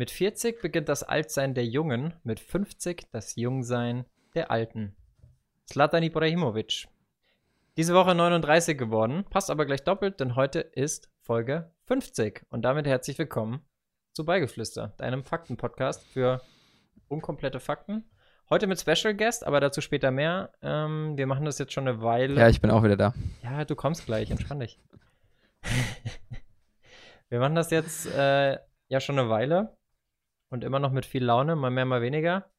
Mit 40 beginnt das Altsein der Jungen, mit 50 das Jungsein der Alten. Zlatan Ibrahimovic. Diese Woche 39 geworden, passt aber gleich doppelt, denn heute ist Folge 50. Und damit herzlich willkommen zu Beigeflüster, deinem Faktenpodcast für unkomplette Fakten. Heute mit Special Guest, aber dazu später mehr. Ähm, wir machen das jetzt schon eine Weile. Ja, ich bin auch wieder da. Ja, du kommst gleich, entspann dich. wir machen das jetzt äh, ja schon eine Weile und immer noch mit viel Laune, mal mehr, mal weniger.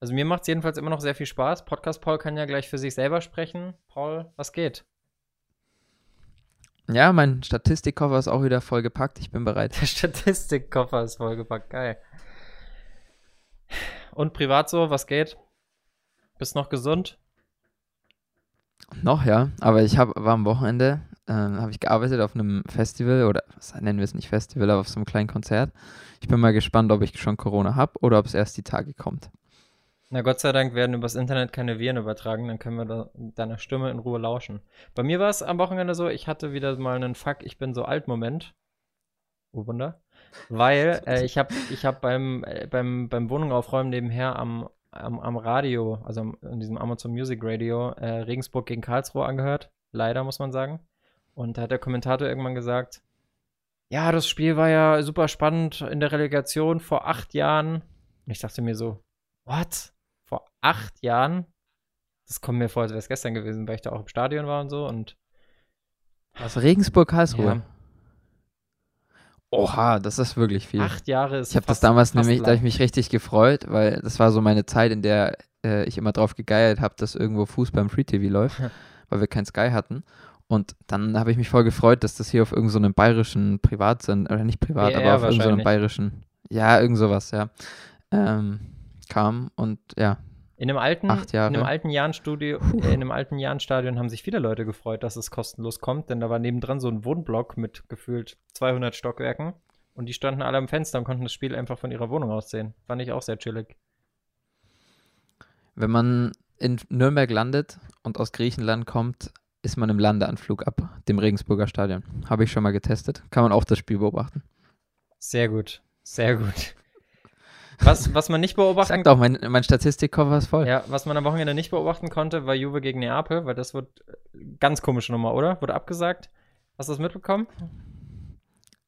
Also mir macht es jedenfalls immer noch sehr viel Spaß. Podcast Paul kann ja gleich für sich selber sprechen. Paul, was geht? Ja, mein Statistikkoffer ist auch wieder vollgepackt. Ich bin bereit. Der Statistikkoffer ist vollgepackt. Geil. Und privat so, was geht? Bist noch gesund? Noch, ja. Aber ich hab, war am Wochenende, äh, habe ich gearbeitet auf einem Festival oder was nennen wir es nicht Festival, aber auf so einem kleinen Konzert. Ich bin mal gespannt, ob ich schon Corona habe oder ob es erst die Tage kommt. Na Gott sei Dank werden übers Internet keine Viren übertragen, dann können wir da deiner Stimme in Ruhe lauschen. Bei mir war es am Wochenende so, ich hatte wieder mal einen Fuck, ich bin so alt Moment. Oh Wunder. Weil äh, ich habe ich hab beim, äh, beim, beim Wohnung aufräumen nebenher am, am, am Radio, also in diesem Amazon Music Radio, äh, Regensburg gegen Karlsruhe angehört. Leider, muss man sagen. Und da hat der Kommentator irgendwann gesagt, ja, das Spiel war ja super spannend in der Relegation vor acht Jahren. Und ich dachte mir so, what? Vor acht Jahren? Das kommt mir vor, als wäre es gestern gewesen, weil ich da auch im Stadion war und so. Und Was Regensburg-Karlsruhe? ja, Oha, das ist wirklich viel. acht Jahre ist ich habe das damals nämlich, da habe ich lang. mich richtig gefreut, weil das war so meine Zeit, in der äh, ich immer drauf gegeiert habe, dass irgendwo Fußball im Free TV läuft, weil wir kein Sky hatten. Und dann habe ich mich voll gefreut, dass das hier auf irgendeinem so bayerischen Privatsender, oder nicht privat, BR aber auf irgendeinem so bayerischen, ja, irgend sowas, ja, ähm, kam und ja, In einem alten, Acht Jahre. in einem alten Jahn-Studio, äh, in einem alten Jahn-Stadion haben sich viele Leute gefreut, dass es kostenlos kommt, denn da war nebendran so ein Wohnblock mit gefühlt 200 Stockwerken und die standen alle am Fenster und konnten das Spiel einfach von ihrer Wohnung aus sehen. Fand ich auch sehr chillig. wenn man in Nürnberg landet und aus Griechenland kommt, ist man im Landeanflug ab dem Regensburger Stadion. Habe ich schon mal getestet. Kann man auch das Spiel beobachten. Sehr gut, sehr gut. Was, was man nicht beobachten Sagt auch, mein, mein Statistikkoffer ist voll. Ja, was man am Wochenende nicht beobachten konnte, war Juve gegen Neapel, weil das wird äh, ganz komische Nummer, oder? Wurde abgesagt. Hast du das mitbekommen?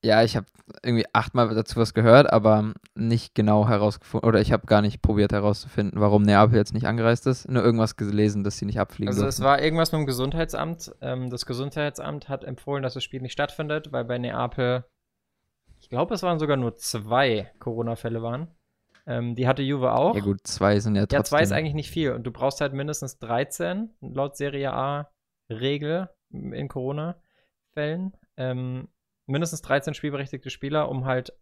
Ja, ich habe irgendwie achtmal dazu was gehört, aber nicht genau herausgefunden, oder ich habe gar nicht probiert herauszufinden, warum Neapel jetzt nicht angereist ist. Nur irgendwas gelesen, dass sie nicht abfliegen Also es durften. war irgendwas mit dem Gesundheitsamt. Ähm, das Gesundheitsamt hat empfohlen, dass das Spiel nicht stattfindet, weil bei Neapel, ich glaube, es waren sogar nur zwei Corona-Fälle waren. Ähm, die hatte Juve auch. Ja gut, zwei sind ja trotzdem. Ja, zwei ist eigentlich nicht viel. Und du brauchst halt mindestens 13 laut Serie A-Regel in Corona-Fällen. Ähm, mindestens 13 spielberechtigte Spieler, um halt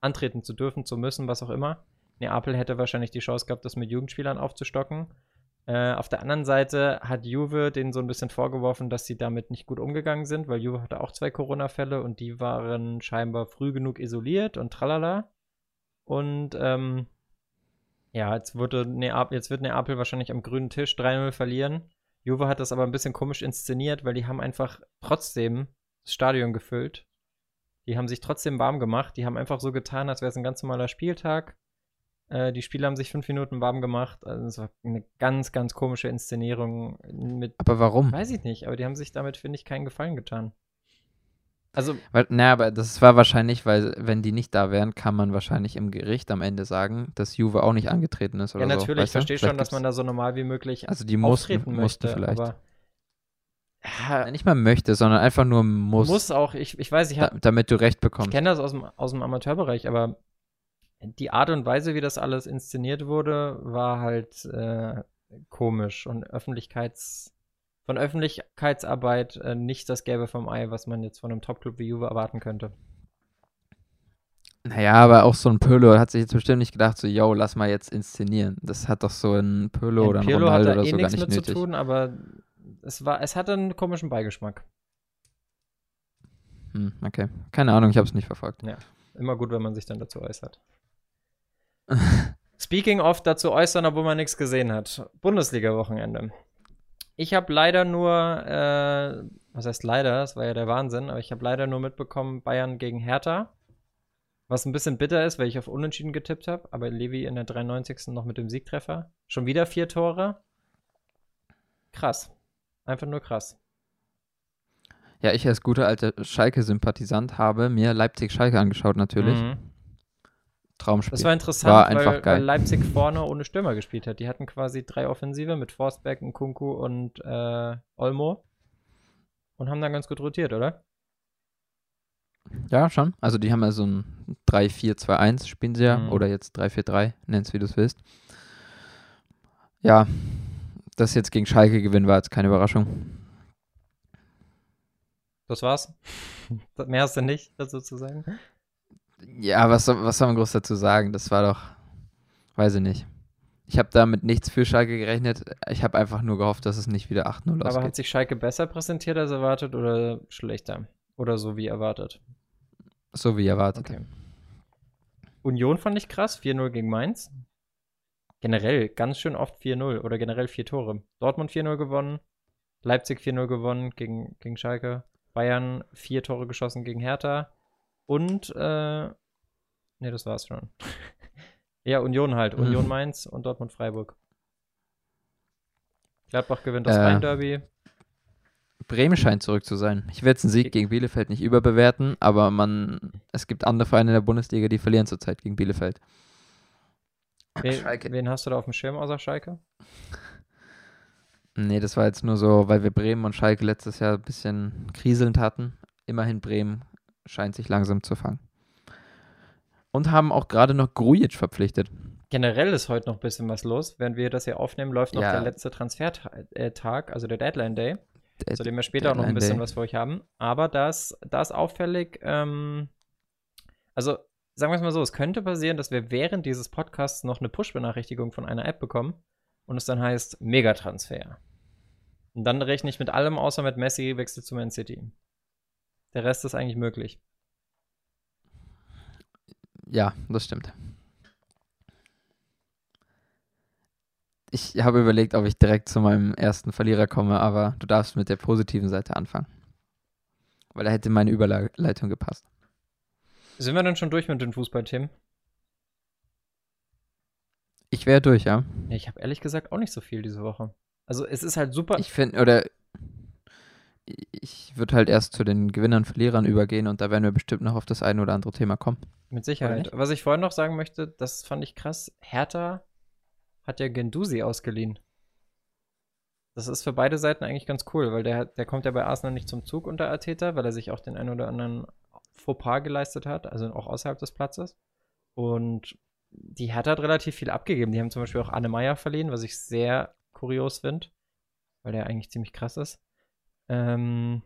antreten zu dürfen, zu müssen, was auch immer. Neapel hätte wahrscheinlich die Chance gehabt, das mit Jugendspielern aufzustocken. Äh, auf der anderen Seite hat Juve denen so ein bisschen vorgeworfen, dass sie damit nicht gut umgegangen sind, weil Juve hatte auch zwei Corona-Fälle und die waren scheinbar früh genug isoliert und tralala. Und ähm, ja, jetzt, wurde Neapel, jetzt wird Neapel wahrscheinlich am grünen Tisch 3-0 verlieren. Juve hat das aber ein bisschen komisch inszeniert, weil die haben einfach trotzdem das Stadion gefüllt. Die haben sich trotzdem warm gemacht. Die haben einfach so getan, als wäre es ein ganz normaler Spieltag. Äh, die Spieler haben sich fünf Minuten warm gemacht. Also es war eine ganz, ganz komische Inszenierung mit, Aber warum? weiß ich nicht, aber die haben sich damit, finde ich, keinen Gefallen getan. Also, Weil, naja, aber das war wahrscheinlich, weil wenn die nicht da wären, kann man wahrscheinlich im Gericht am Ende sagen, dass Juve auch nicht angetreten ist oder ja, so. natürlich, ich weißt du? verstehe schon, dass man da so normal wie möglich Also die mussten, mussten vielleicht. aber Ja, nicht mal möchte, sondern einfach nur muss, muss, auch, ich, ich weiß, ich da, habe damit du Recht Ich bekommst. kenne das aus dem, aus dem Amateurbereich, aber die Art und Weise, wie das alles inszeniert wurde, war halt äh, komisch und Öffentlichkeits von Öffentlichkeitsarbeit äh, nicht das Gelbe vom Ei, was man jetzt von einem Topclub wie Juve erwarten könnte. Naja, aber auch so ein Pirlo hat sich jetzt bestimmt nicht gedacht, so, yo, lass mal jetzt inszenieren. Das hat doch so ein Pirlo Ja, oder ein Pirlo Ronaldo hat da oder eh so gar nichts nicht mit nötig. zu tun, aber es war, es hatte einen komischen Beigeschmack. Hm, okay. Keine Ahnung, ich habe es nicht verfolgt. Immer gut, wenn man sich dann dazu äußert. Speaking of dazu äußern, obwohl man nichts gesehen hat. Bundesliga-Wochenende. Ich habe leider nur, äh, was heißt leider, das war ja der Wahnsinn, aber ich habe leider nur mitbekommen, Bayern gegen Hertha. Was ein bisschen bitter ist, weil ich auf Unentschieden getippt habe, aber Levi in der 93. noch mit dem Siegtreffer. Schon wieder vier Tore. Krass. Einfach nur krass. Ja, ich als guter alter Schalke-Sympathisant habe mir Leipzig-Schalke angeschaut natürlich. Mhm. Traumspiel. Das war interessant, War einfach weil, geil. weil Leipzig vorne ohne Stürmer gespielt hat. Die hatten quasi drei Offensive mit Forsberg, Nkunku und äh, Olmo. Und haben dann ganz gut rotiert, oder? Ja, schon. Also die haben ja so ein 3-4-2-1 spielen sie ja. Mhm. Oder jetzt 3-4-3, nenn's wie du es willst. Ja, dass jetzt gegen Schalke gewinnen war jetzt keine Überraschung. Das war's. Mehr hast du nicht dazu zu sagen. Ja, was, soll- was soll man groß dazu sagen? Das war doch, weiß ich nicht. Ich habe damit nichts für Schalke gerechnet. Ich habe einfach nur gehofft, dass es nicht wieder 8-0 Aber hat ausgeht. sich Schalke besser präsentiert als erwartet oder schlechter? Oder so wie erwartet? So wie erwartet. Okay. Union fand ich krass, 4-0 gegen Mainz. Generell ganz schön oft 4-0 oder generell vier Tore. Dortmund 4-0 gewonnen, Leipzig 4-0 gewonnen gegen, gegen Schalke, Bayern vier Tore geschossen gegen Hertha und, äh, ne, das war's schon. ja, Union halt. Mhm. Union Mainz und Dortmund Freiburg. Gladbach gewinnt das Äh, Rhein-Derby. Bremen scheint zurück zu sein. Ich will jetzt einen Sieg gegen Bielefeld nicht überbewerten, aber man, es gibt andere Vereine in der Bundesliga, die verlieren zurzeit gegen Bielefeld. Wen, Schalke. wen hast du da auf dem Schirm außer Schalke? Nee, das war jetzt nur so, weil wir Bremen und Schalke letztes Jahr ein bisschen kriselnd hatten. Immerhin Bremen scheint sich langsam zu fangen. Und haben auch gerade noch Grujic verpflichtet. Generell ist heute noch ein bisschen was los. Während wir das hier aufnehmen, läuft noch Ja. der letzte Transfertag, also der Deadline Day. Der- zu dem wir später auch noch ein Deadline bisschen Day. was für euch haben. Aber das, das auffällig, ähm, also sagen wir es mal so, es könnte passieren, dass wir während dieses Podcasts noch eine Push-Benachrichtigung von einer App bekommen und es dann heißt Megatransfer. Und dann rechne ich mit allem, außer mit Messi wechselt zu Man City. Der Rest ist eigentlich möglich. Ja, das stimmt. Ich habe überlegt, ob ich direkt zu meinem ersten Verlierer komme, aber du darfst mit der positiven Seite anfangen. Weil da hätte meine Überleitung gepasst. Sind wir dann schon durch mit den Fußballthemen? Ich wäre durch, ja. Ich habe ehrlich gesagt auch nicht so viel diese Woche. Also es ist halt super. Ich finde, oder ich würde halt erst zu den Gewinnern, Verlierern übergehen und da werden wir bestimmt noch auf das eine oder andere Thema kommen. Mit Sicherheit. Was ich vorhin noch sagen möchte, das fand ich krass. Hertha hat ja Gendusi ausgeliehen. Das ist für beide Seiten eigentlich ganz cool, weil der, der kommt ja bei Arsenal nicht zum Zug unter Arteta, weil er sich auch den einen oder anderen Fauxpas geleistet hat, also auch außerhalb des Platzes. Und die Hertha hat relativ viel abgegeben. Die haben zum Beispiel auch Anne Meyer verliehen, was ich sehr kurios finde, weil der eigentlich ziemlich krass ist. Ähm,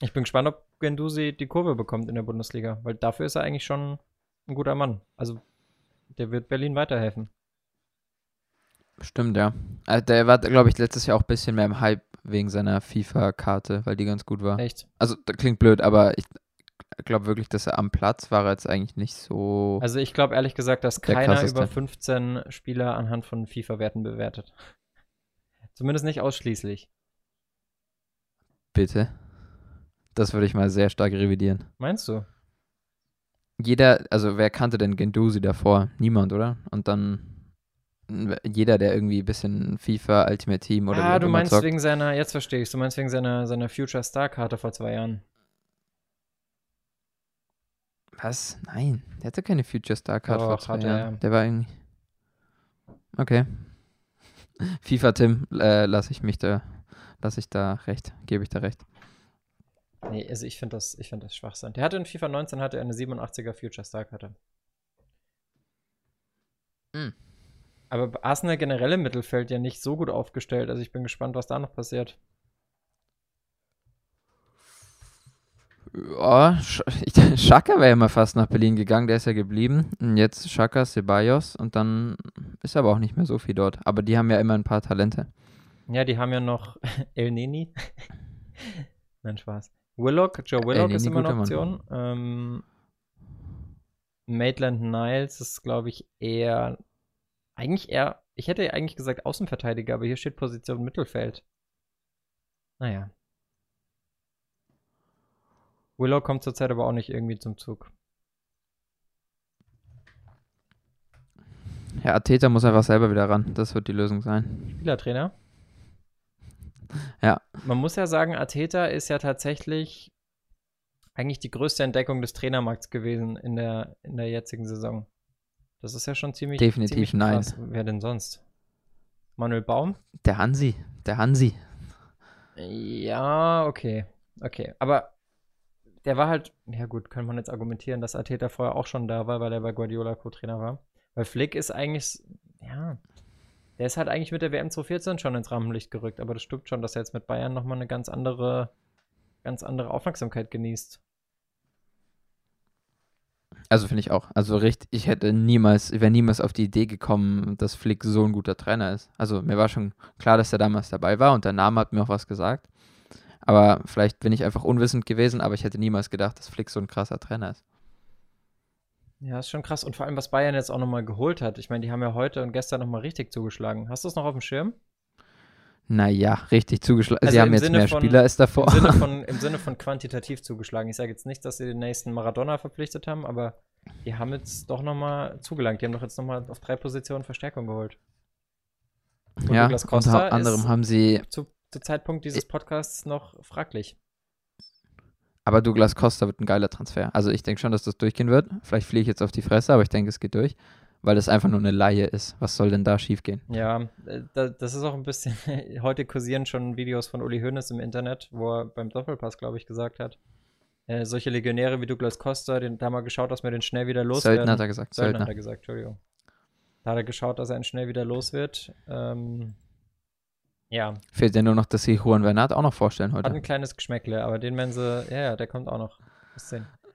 ich bin gespannt, ob Gendusi die Kurve bekommt in der Bundesliga, weil dafür ist er eigentlich schon ein guter Mann. Also der wird Berlin weiterhelfen. Stimmt, ja. Also der war, glaube ich, letztes Jahr auch ein bisschen mehr im Hype wegen seiner FIFA-Karte, weil die ganz gut war. Echt. Also, das klingt blöd, aber ich glaube wirklich, dass er am Platz war jetzt eigentlich nicht so. Also ich glaube ehrlich gesagt, dass keiner über 15 Spieler anhand von FIFA-Werten bewertet. Zumindest nicht ausschließlich. bitte. Das würde ich mal sehr stark revidieren. Meinst du? Jeder, also wer kannte denn Gendusi davor? Niemand, oder? Und dann jeder, der irgendwie ein bisschen FIFA, Ultimate Team oder ah, du meinst zockt. wegen seiner, jetzt verstehe ich, du meinst wegen seiner, seiner Future Star-Karte vor zwei Jahren. Was? Nein, der hatte keine Future Star Card vor Doch, zwei hatte er. Jahren. Der war irgendwie. Okay. FIFA Tim, äh, lasse ich mich da, lasse ich da recht, gebe ich da recht. Nee, also ich finde das, ich das Schwachsinn. Der hatte in FIFA 19 hatte er eine 87er Future Star-Karte. Hm. Aber bei Arsenal generell im Mittelfeld ja nicht so gut aufgestellt. Also ich bin gespannt, was da noch passiert. Ja, Schaka wäre ja mal fast nach Berlin gegangen, der ist ja geblieben. Und jetzt Schaka, Ceballos und dann ist aber auch nicht mehr so viel dort. Aber die haben ja immer ein paar Talente. Ja, die haben ja noch El Neni. Nein, Spaß. Willock, Joe Willock ist immer eine. Option. Ähm, Maitland Niles ist, glaube ich, eher. Eigentlich eher. Ich hätte eigentlich gesagt Außenverteidiger, aber hier steht Position Mittelfeld. Naja. Willow kommt zurzeit aber auch nicht irgendwie zum Zug. Ja, Täter muss einfach selber wieder ran. Das wird die Lösung sein. Spielertrainer? Ja. Man muss ja sagen, Ateta ist ja tatsächlich eigentlich die größte Entdeckung des Trainermarkts gewesen in der, in der jetzigen Saison. Das ist ja schon ziemlich. Definitiv ziemlich nein. Wer denn sonst? Manuel Baum? Der Hansi. Der Hansi. Ja, okay. Okay. Aber der war halt, ja gut, könnte man jetzt argumentieren, dass Ateta vorher auch schon da war, weil er bei Guardiola Co-Trainer war. Weil Flick ist eigentlich, ja, der ist halt eigentlich mit der WM 2014 schon ins Rampenlicht gerückt, aber das stimmt schon, dass er jetzt mit Bayern nochmal eine ganz andere, ganz andere Aufmerksamkeit genießt. Also finde ich auch. Also richtig, ich hätte niemals, wäre niemals auf die Idee gekommen, dass Flick so ein guter Trainer ist. Also mir war schon klar, dass er damals dabei war und der Name hat mir auch was gesagt. Aber vielleicht bin ich einfach unwissend gewesen, aber ich hätte niemals gedacht, dass Flick so ein krasser Trainer ist. Ja, ist schon krass. Und vor allem, was Bayern jetzt auch nochmal geholt hat. Ich meine, die haben ja heute und gestern nochmal richtig zugeschlagen. Hast du es noch auf dem Schirm? Naja, richtig zugeschlagen. Also sie haben jetzt Sinne mehr von, Spieler als davor. Im Sinne, von, Im Sinne von quantitativ zugeschlagen. Ich sage jetzt nicht, dass sie den nächsten Maradona verpflichtet haben, aber die haben jetzt doch nochmal zugelangt. Die haben doch jetzt nochmal auf drei Positionen Verstärkung geholt. Und ja, unter anderem haben sie zu, zu Zeitpunkt dieses Podcasts noch fraglich. Aber Douglas Costa wird ein geiler Transfer. Also ich denke schon, dass das durchgehen wird. Vielleicht fliege ich jetzt auf die Fresse, aber ich denke, es geht durch, weil das einfach nur eine Laie ist. Was soll denn da schiefgehen? Ja, äh, das ist auch ein bisschen. Heute kursieren schon Videos von Uli Hoeneß im Internet, wo er beim Doppelpass, glaube ich, gesagt hat. Äh, solche Legionäre wie Douglas Costa, den, da haben wir geschaut, dass wir den schnell wieder loswerden. Söldner hat er gesagt. Söldner, Söldner hat er gesagt, Entschuldigung. Da hat er geschaut, dass er ihn schnell wieder los wird. Ähm, ja. Fehlt ja nur noch, dass sie Juan Bernat auch noch vorstellen heute. Hat ein kleines Geschmäckle, aber den werden sie, ja, ja, der kommt auch noch.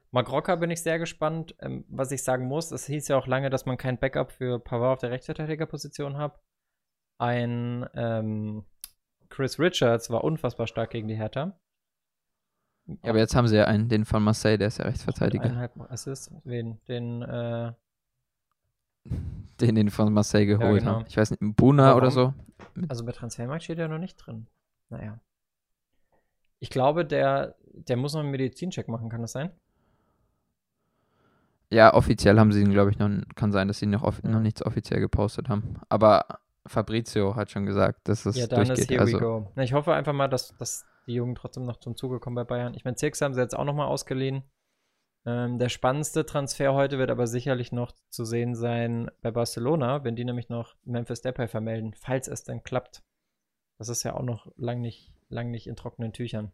Magroka bin ich sehr gespannt. Ähm, was ich sagen muss, es hieß ja auch lange, dass man kein Backup für Pavard auf der Rechtsverteidigerposition hat. Ein ähm, Chris Richards war unfassbar stark gegen die Hertha. Ja, aber jetzt haben sie ja einen, den von Marseille, der ist ja Rechtsverteidiger. Eineinhalb Assist, wen? Den, äh, den, den von Marseille geholt ja, genau. haben. Ich weiß nicht, Buna oder so. Also bei Transfermarkt steht er noch nicht drin. Naja. Ich glaube, der, der muss noch einen Medizincheck machen, kann das sein? Ja, offiziell haben sie ihn, glaube ich, noch. Kann sein, dass sie noch, ja. noch nichts offiziell gepostet haben. Aber Fabrizio hat schon gesagt, dass es ja, dann durchgeht. Ist here also, we go. Na, ich hoffe einfach mal, dass, dass die Jungen trotzdem noch zum Zuge kommen bei Bayern. Ich meine, Zirks haben sie jetzt auch nochmal ausgeliehen. Ähm, der spannendste Transfer heute wird aber sicherlich noch zu sehen sein bei Barcelona, wenn die nämlich noch Memphis Depay vermelden, falls es denn klappt. Das ist ja auch noch lang nicht, lang nicht in trockenen Tüchern.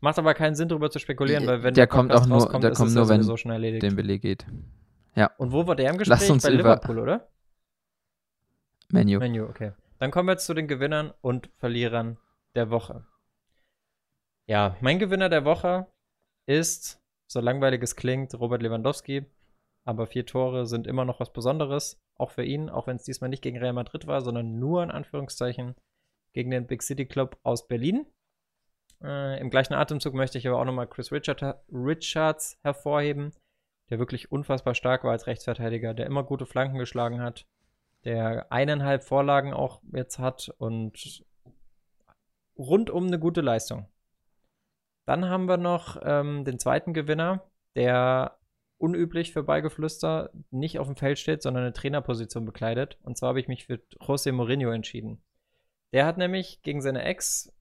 Macht aber keinen Sinn, darüber zu spekulieren, weil wenn der, der kommt auch nur, der kommt nur, wenn so schnell den Beleg geht. Ja. Und wo war der im Gespräch? Lass uns bei Liverpool, oder? Menu. Menu, okay. Dann kommen wir jetzt zu den Gewinnern und Verlierern der Woche. Ja, mein Gewinner der Woche ist, so langweilig es klingt, Robert Lewandowski. Aber vier Tore sind immer noch was Besonderes, auch für ihn, auch wenn es diesmal nicht gegen Real Madrid war, sondern nur in Anführungszeichen gegen den Big City Club aus Berlin. Äh, Im gleichen Atemzug möchte ich aber auch nochmal Chris Richard, Richards hervorheben, der wirklich unfassbar stark war als Rechtsverteidiger, der immer gute Flanken geschlagen hat, der eineinhalb Vorlagen auch jetzt hat und rundum eine gute Leistung. Dann haben wir noch ähm, den zweiten Gewinner, der unüblich für Beigeflüster nicht auf dem Feld steht, sondern eine Trainerposition bekleidet. Und zwar habe ich mich für José Mourinho entschieden. Der hat nämlich gegen seine Ex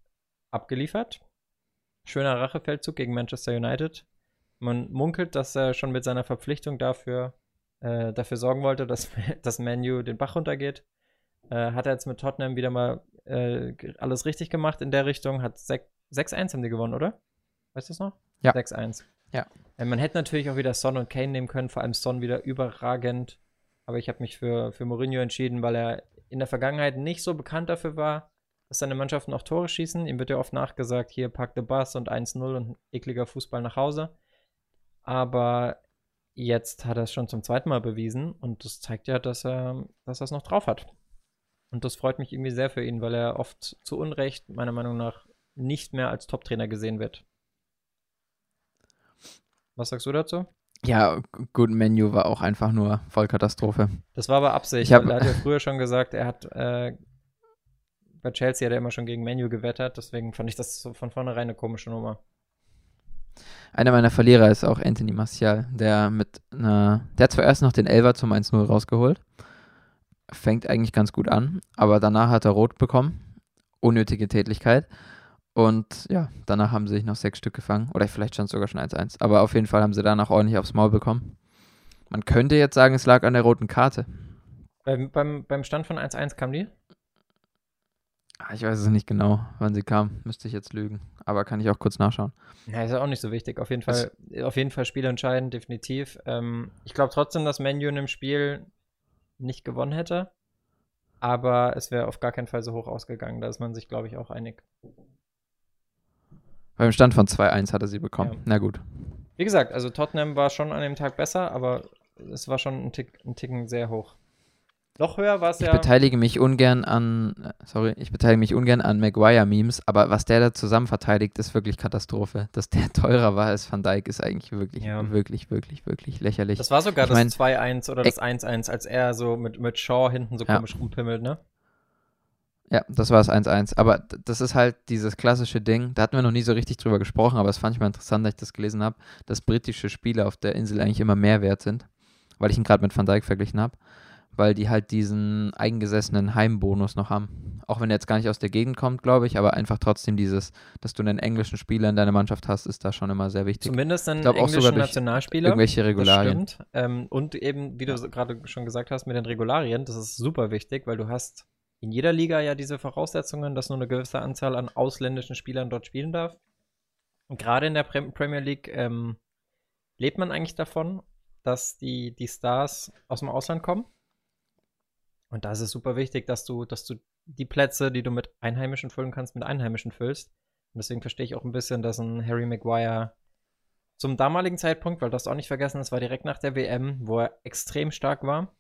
abgeliefert. Schöner Rachefeldzug gegen Manchester United. Man munkelt, dass er schon mit seiner Verpflichtung dafür, äh, dafür sorgen wollte, dass das Menu den Bach runtergeht. Äh, hat er jetzt mit Tottenham wieder mal äh, alles richtig gemacht in der Richtung. Hat 6-1 haben die gewonnen, oder? Weißt du es noch? Ja. 6-1. Ja. Äh, man hätte natürlich auch wieder Son und Kane nehmen können, vor allem Son wieder überragend. Aber ich habe mich für, für Mourinho entschieden, weil er in der Vergangenheit nicht so bekannt dafür war, dass seine Mannschaften auch Tore schießen. Ihm wird ja oft nachgesagt, hier packt der Bass und 1-0 und ekliger Fußball nach Hause. Aber jetzt hat er es schon zum zweiten Mal bewiesen und das zeigt ja, dass er dass es noch drauf hat. Und das freut mich irgendwie sehr für ihn, weil er oft zu Unrecht, meiner Meinung nach, nicht mehr als Top-Trainer gesehen wird. Was sagst du dazu? Ja, Good Menu war auch einfach nur Vollkatastrophe. Das war aber Absicht. er hat ja früher schon gesagt, er hat äh, bei Chelsea hat er immer schon gegen Menu gewettert, deswegen fand ich das so von vornherein eine komische Nummer. Einer meiner Verlierer ist auch Anthony Martial, der mit einer, der hat zwar erst noch den Elver zum 1-0 rausgeholt, fängt eigentlich ganz gut an, aber danach hat er rot bekommen, unnötige Tätigkeit und ja, danach haben sie sich noch sechs Stück gefangen oder vielleicht stand es sogar schon 1-1, aber auf jeden Fall haben sie danach ordentlich aufs Maul bekommen. Man könnte jetzt sagen, es lag an der roten Karte. Beim, beim, beim Stand von 1-1 kam die? Ah, Ich weiß es nicht genau, wann sie kam. Müsste ich jetzt lügen. Aber kann ich auch kurz nachschauen. Ja, ist ja auch nicht so wichtig. Auf jeden Fall, auf jeden Fall spielentscheidend, definitiv. Ähm, ich glaube trotzdem, dass Menu in dem Spiel nicht gewonnen hätte. Aber es wäre auf gar keinen Fall so hoch ausgegangen. Da ist man sich, glaube ich, auch einig. Beim Stand von 2-1 hat er sie bekommen. Ja. Na gut. Wie gesagt, also Tottenham war schon an dem Tag besser, aber es war schon ein, Tick, ein Ticken sehr hoch. Noch höher war es Ich ja. beteilige mich ungern an, äh, sorry, ich beteilige mich ungern an Maguire-Memes, aber was der da zusammen verteidigt, ist wirklich Katastrophe. Dass der teurer war als Van Dijk, ist eigentlich wirklich, Ja. wirklich, wirklich, wirklich lächerlich. Das war sogar Ich das 2-1 oder das 1-1, als er so mit, mit Shaw hinten so Ja. komisch rumpimmelt, ne? Ja, das war es 1-1. Aber das ist halt dieses klassische Ding, da hatten wir noch nie so richtig drüber gesprochen, aber es fand ich mal interessant, dass ich das gelesen habe, dass britische Spieler auf der Insel eigentlich immer mehr wert sind, weil ich ihn gerade mit Van Dijk verglichen habe, weil die halt diesen eingesessenen Heimbonus noch haben. Auch wenn er jetzt gar nicht aus der Gegend kommt, glaube ich, aber einfach trotzdem dieses, dass du einen englischen Spieler in deiner Mannschaft hast, ist da schon immer sehr wichtig. Zumindest einen glaub auch sogar englischen Nationalspieler. Irgendwelche Regularien. Ähm, und eben, wie du gerade schon gesagt hast, mit den Regularien, das ist super wichtig, weil du hast in jeder Liga ja diese Voraussetzungen, dass nur eine gewisse Anzahl an ausländischen Spielern dort spielen darf. Und gerade in der Prem Premier League ähm, lebt man eigentlich davon, dass die, die Stars aus dem Ausland kommen. Und da ist es super wichtig, dass du, dass du die Plätze, die du mit Einheimischen füllen kannst, mit Einheimischen füllst. Und deswegen verstehe ich auch ein bisschen, dass ein Harry Maguire zum damaligen Zeitpunkt, weil du hast auch nicht vergessen, es war direkt nach der WM, wo er extrem stark war,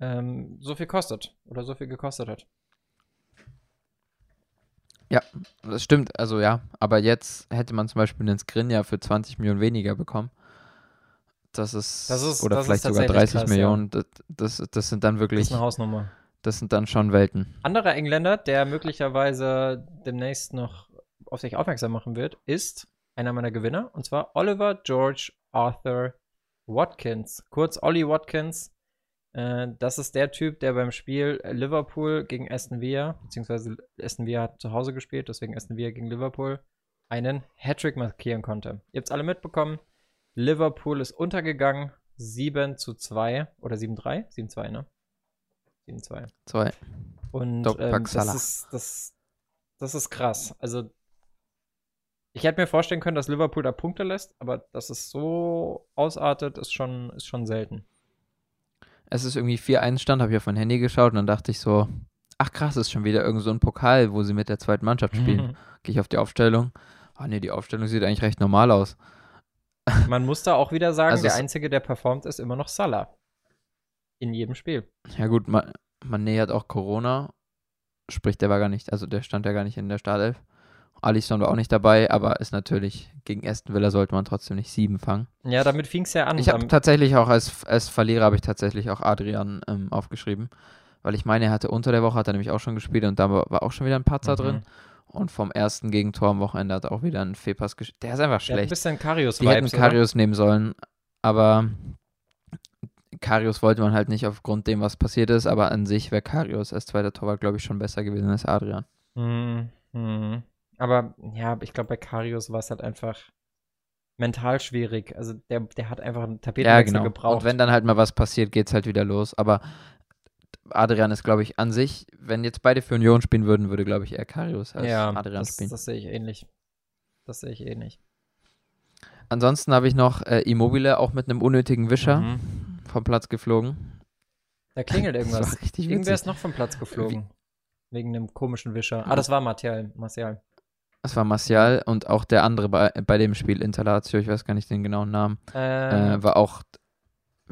ähm, so viel kostet oder so viel gekostet hat. Das stimmt, also ja. Aber jetzt hätte man zum Beispiel einen Skriniar für 20 Millionen weniger bekommen. Das ist, Das ist- oder das ist vielleicht sogar tatsächlich 30 krass, Millionen. Das, das, das sind dann Das wirklich, ist eine Hausnummer. das sind dann schon Welten. Anderer Engländer, der möglicherweise demnächst noch auf sich aufmerksam machen wird, ist einer meiner Gewinner, und zwar Oliver George Arthur Watkins, kurz Ollie Watkins. Äh, das ist der Typ, der beim Spiel Liverpool gegen Aston Villa, beziehungsweise Aston Villa hat zu Hause gespielt, deswegen Aston Villa gegen Liverpool, einen Hattrick markieren konnte. Ihr habt es alle mitbekommen. Liverpool ist untergegangen, 7 zu 2 oder 7-3? 7-2, ne? 7-2. Zwei. Und Doc ähm, das, ist, das, das ist krass. Also, ich hätte mir vorstellen können, dass Liverpool da Punkte lässt, aber dass es so ausartet, ist schon, ist schon selten. Es ist irgendwie 4-1 stand, habe ich auf mein Handy geschaut und dann dachte ich so, ach krass, ist schon wieder irgend so ein Pokal, wo sie mit der zweiten Mannschaft spielen. Gehe ich auf die Aufstellung. Ah nee, die Aufstellung sieht eigentlich recht normal aus. Man muss da auch wieder sagen, Also der Einzige, der performt, ist immer noch Salah. In jedem Spiel. Ja gut, man, man nähert auch Corona. Sprich, der war gar nicht, also der stand ja gar nicht in der Startelf. Alisson war auch nicht dabei, aber ist natürlich, gegen Aston Villa sollte man trotzdem nicht sieben fangen. Ja, damit fing es ja an. Ich habe tatsächlich auch als, als Verlierer habe ich tatsächlich auch Adrian ähm, aufgeschrieben. Weil ich meine, er hatte unter der Woche, hat er nämlich auch schon gespielt und da war, auch schon wieder ein Patzer Mhm. drin. Und vom ersten Gegentor am Wochenende hat er auch wieder einen Fehlpass gespielt. Der ist einfach der hat ein schlecht. bisschen Die hätten? Karius nehmen sollen, aber Karius wollte man halt nicht aufgrund dem, was passiert ist, aber an sich wäre Karius als zweiter Torwart, glaube ich, schon besser gewesen als Adrian. Mhm. Mhm. Aber ja, ich glaube, bei Karius war es halt einfach mental schwierig. Also der, der hat einfach einen Ja, Tapetenwechsel genau. gebraucht. Und wenn dann halt mal was passiert, geht es halt wieder los. Aber Adrian ist, glaube ich, an sich, wenn jetzt beide für Union spielen würden, würde, glaube ich, eher Karius als ja, Adrian das, spielen. das sehe ich ähnlich. Das sehe ich ähnlich. Ansonsten habe ich noch äh, Immobile auch mit einem unnötigen Wischer Mhm. vom Platz geflogen. Da klingelt irgendwas. Irgendwer ist noch vom Platz geflogen. Wegen einem komischen Wischer. Ah, das war Martial. Martial. Das war Martial und auch der andere bei, bei dem Spiel, Interlatio, ich weiß gar nicht den genauen Namen, Ähm, äh, war auch,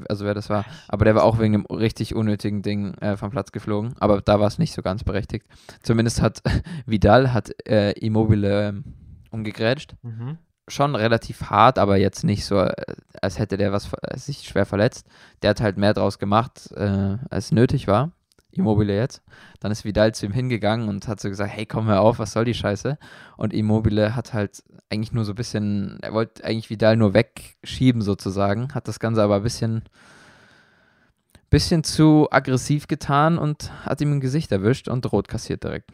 also wer das war, aber der war auch wegen einem richtig unnötigen Ding äh, vom Platz geflogen, aber da war es nicht so ganz berechtigt. Zumindest hat Vidal hat äh, Immobile ähm, umgegrätscht. mhm. Schon relativ hart, aber jetzt nicht so, äh, als hätte der was äh, sich schwer verletzt. Der hat halt mehr draus gemacht, äh, als nötig war. Immobile jetzt. Dann ist Vidal zu ihm hingegangen und hat so gesagt, hey, komm hör auf, was soll die Scheiße? Und Immobile hat halt eigentlich nur so ein bisschen, er wollte eigentlich Vidal nur wegschieben sozusagen, hat das Ganze aber ein bisschen, bisschen zu aggressiv getan und hat ihm ein Gesicht erwischt und rot kassiert direkt.